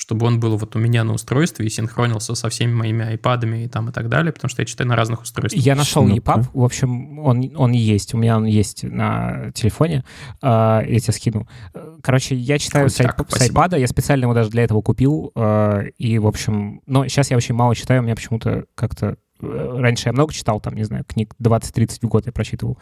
чтобы он был вот у меня на устройстве и синхронился со всеми моими айпадами и там и так далее, потому что я читаю на разных устройствах. Я нашел EPUB, в общем, он, он есть, у меня он есть на телефоне, uh, я тебе скину. Короче, я читаю Крутяк, с, с iPad, я специально его даже для этого купил, uh, и, в общем, но сейчас я очень мало читаю, у меня почему-то как-то раньше я много читал, там, не знаю, книг 20-30 в год я прочитывал,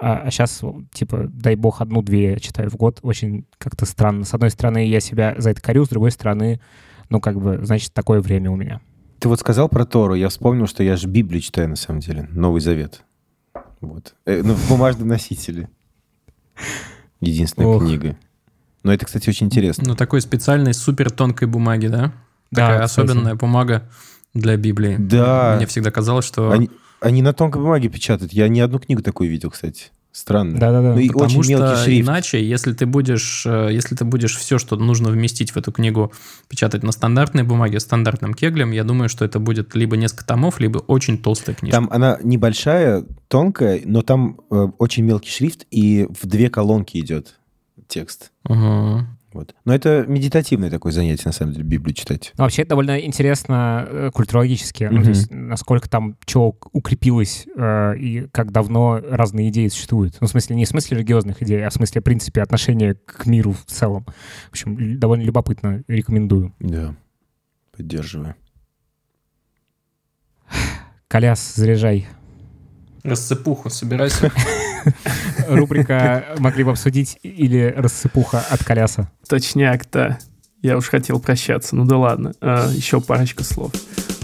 а, а сейчас, типа, дай бог, одну-две читаю в год, очень как-то странно. С одной стороны, я себя за это корю, с другой стороны, ну, как бы, значит, такое время у меня. Ты вот сказал про Тору, я вспомнил, что я же Библию читаю, на самом деле, Новый Завет. Вот. Э, ну, в бумажном носителе. Единственная Ох. книга. Но это, кстати, очень интересно. Ну, такой специальной супер тонкой бумаги, да? Да, Такая особенная бумага для Библии. Да. Мне всегда казалось, что... Они, они на тонкой бумаге печатают. Я ни одну книгу такую видел, кстати. Странно. Да-да-да. Ну, и Потому очень что шрифт. иначе, если ты будешь, э, если ты будешь все, что нужно вместить в эту книгу, печатать на стандартной бумаге, стандартным кеглем, я думаю, что это будет либо несколько томов, либо очень толстая книжка. Там она небольшая, тонкая, но там э, очень мелкий шрифт, и в две колонки идет текст. Угу. Вот. Но это медитативное такое занятие, на самом деле, Библию читать. Ну, вообще это довольно интересно э, культурологически. Mm-hmm. Ну, то есть, насколько там чего укрепилось э, и как давно разные идеи существуют. Ну, в смысле, не в смысле религиозных идей, а в смысле, в принципе, отношения к миру в целом. В общем, довольно любопытно, рекомендую. Да, поддерживаю. Коляс, заряжай. Рассыпуху, собирайся. Рубрика «Могли бы обсудить» или «Рассыпуха от коляса». Точняк-то. Я уж хотел прощаться. Ну да ладно. А, еще парочка слов.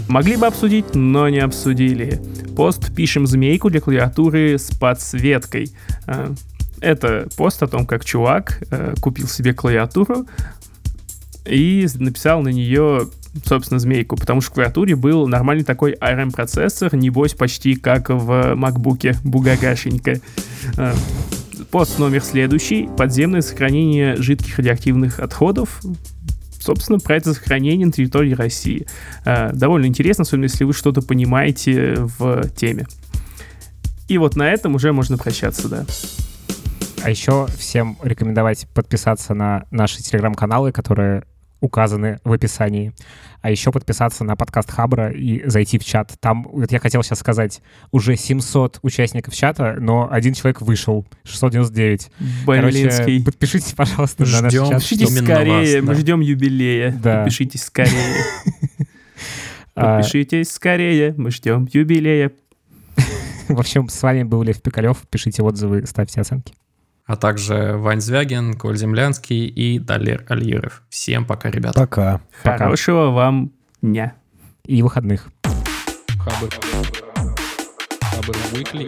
Могли бы обсудить, но не обсудили. Пост «Пишем змейку» для клавиатуры с подсветкой. А, это пост о том, как чувак а, купил себе клавиатуру и написал на нее собственно, змейку, потому что в клавиатуре был нормальный такой ARM-процессор, небось почти как в макбуке, бугагашенька. А, пост номер следующий. Подземное сохранение жидких радиоактивных отходов. Собственно, про это сохранение на территории России. А, довольно интересно, особенно если вы что-то понимаете в теме. И вот на этом уже можно прощаться, да. А еще всем рекомендовать подписаться на наши телеграм-каналы, которые указаны в описании. А еще подписаться на подкаст Хабра и зайти в чат. Там, вот я хотел сейчас сказать, уже 700 участников чата, но один человек вышел, 699. Блинский. Короче, подпишитесь, пожалуйста, ждем, на наш чат. Подпишитесь скорее, вас, да. мы ждем юбилея. Да. Подпишитесь скорее. А, подпишитесь скорее, мы ждем юбилея. В общем, с вами был Лев Пикалев. Пишите отзывы, ставьте оценки а также Вань Звягин, Коль Землянский и Далер Альеров. Всем пока, ребята. Пока. Хорошего вам дня. И выходных. Хабр. Хабр Weekly.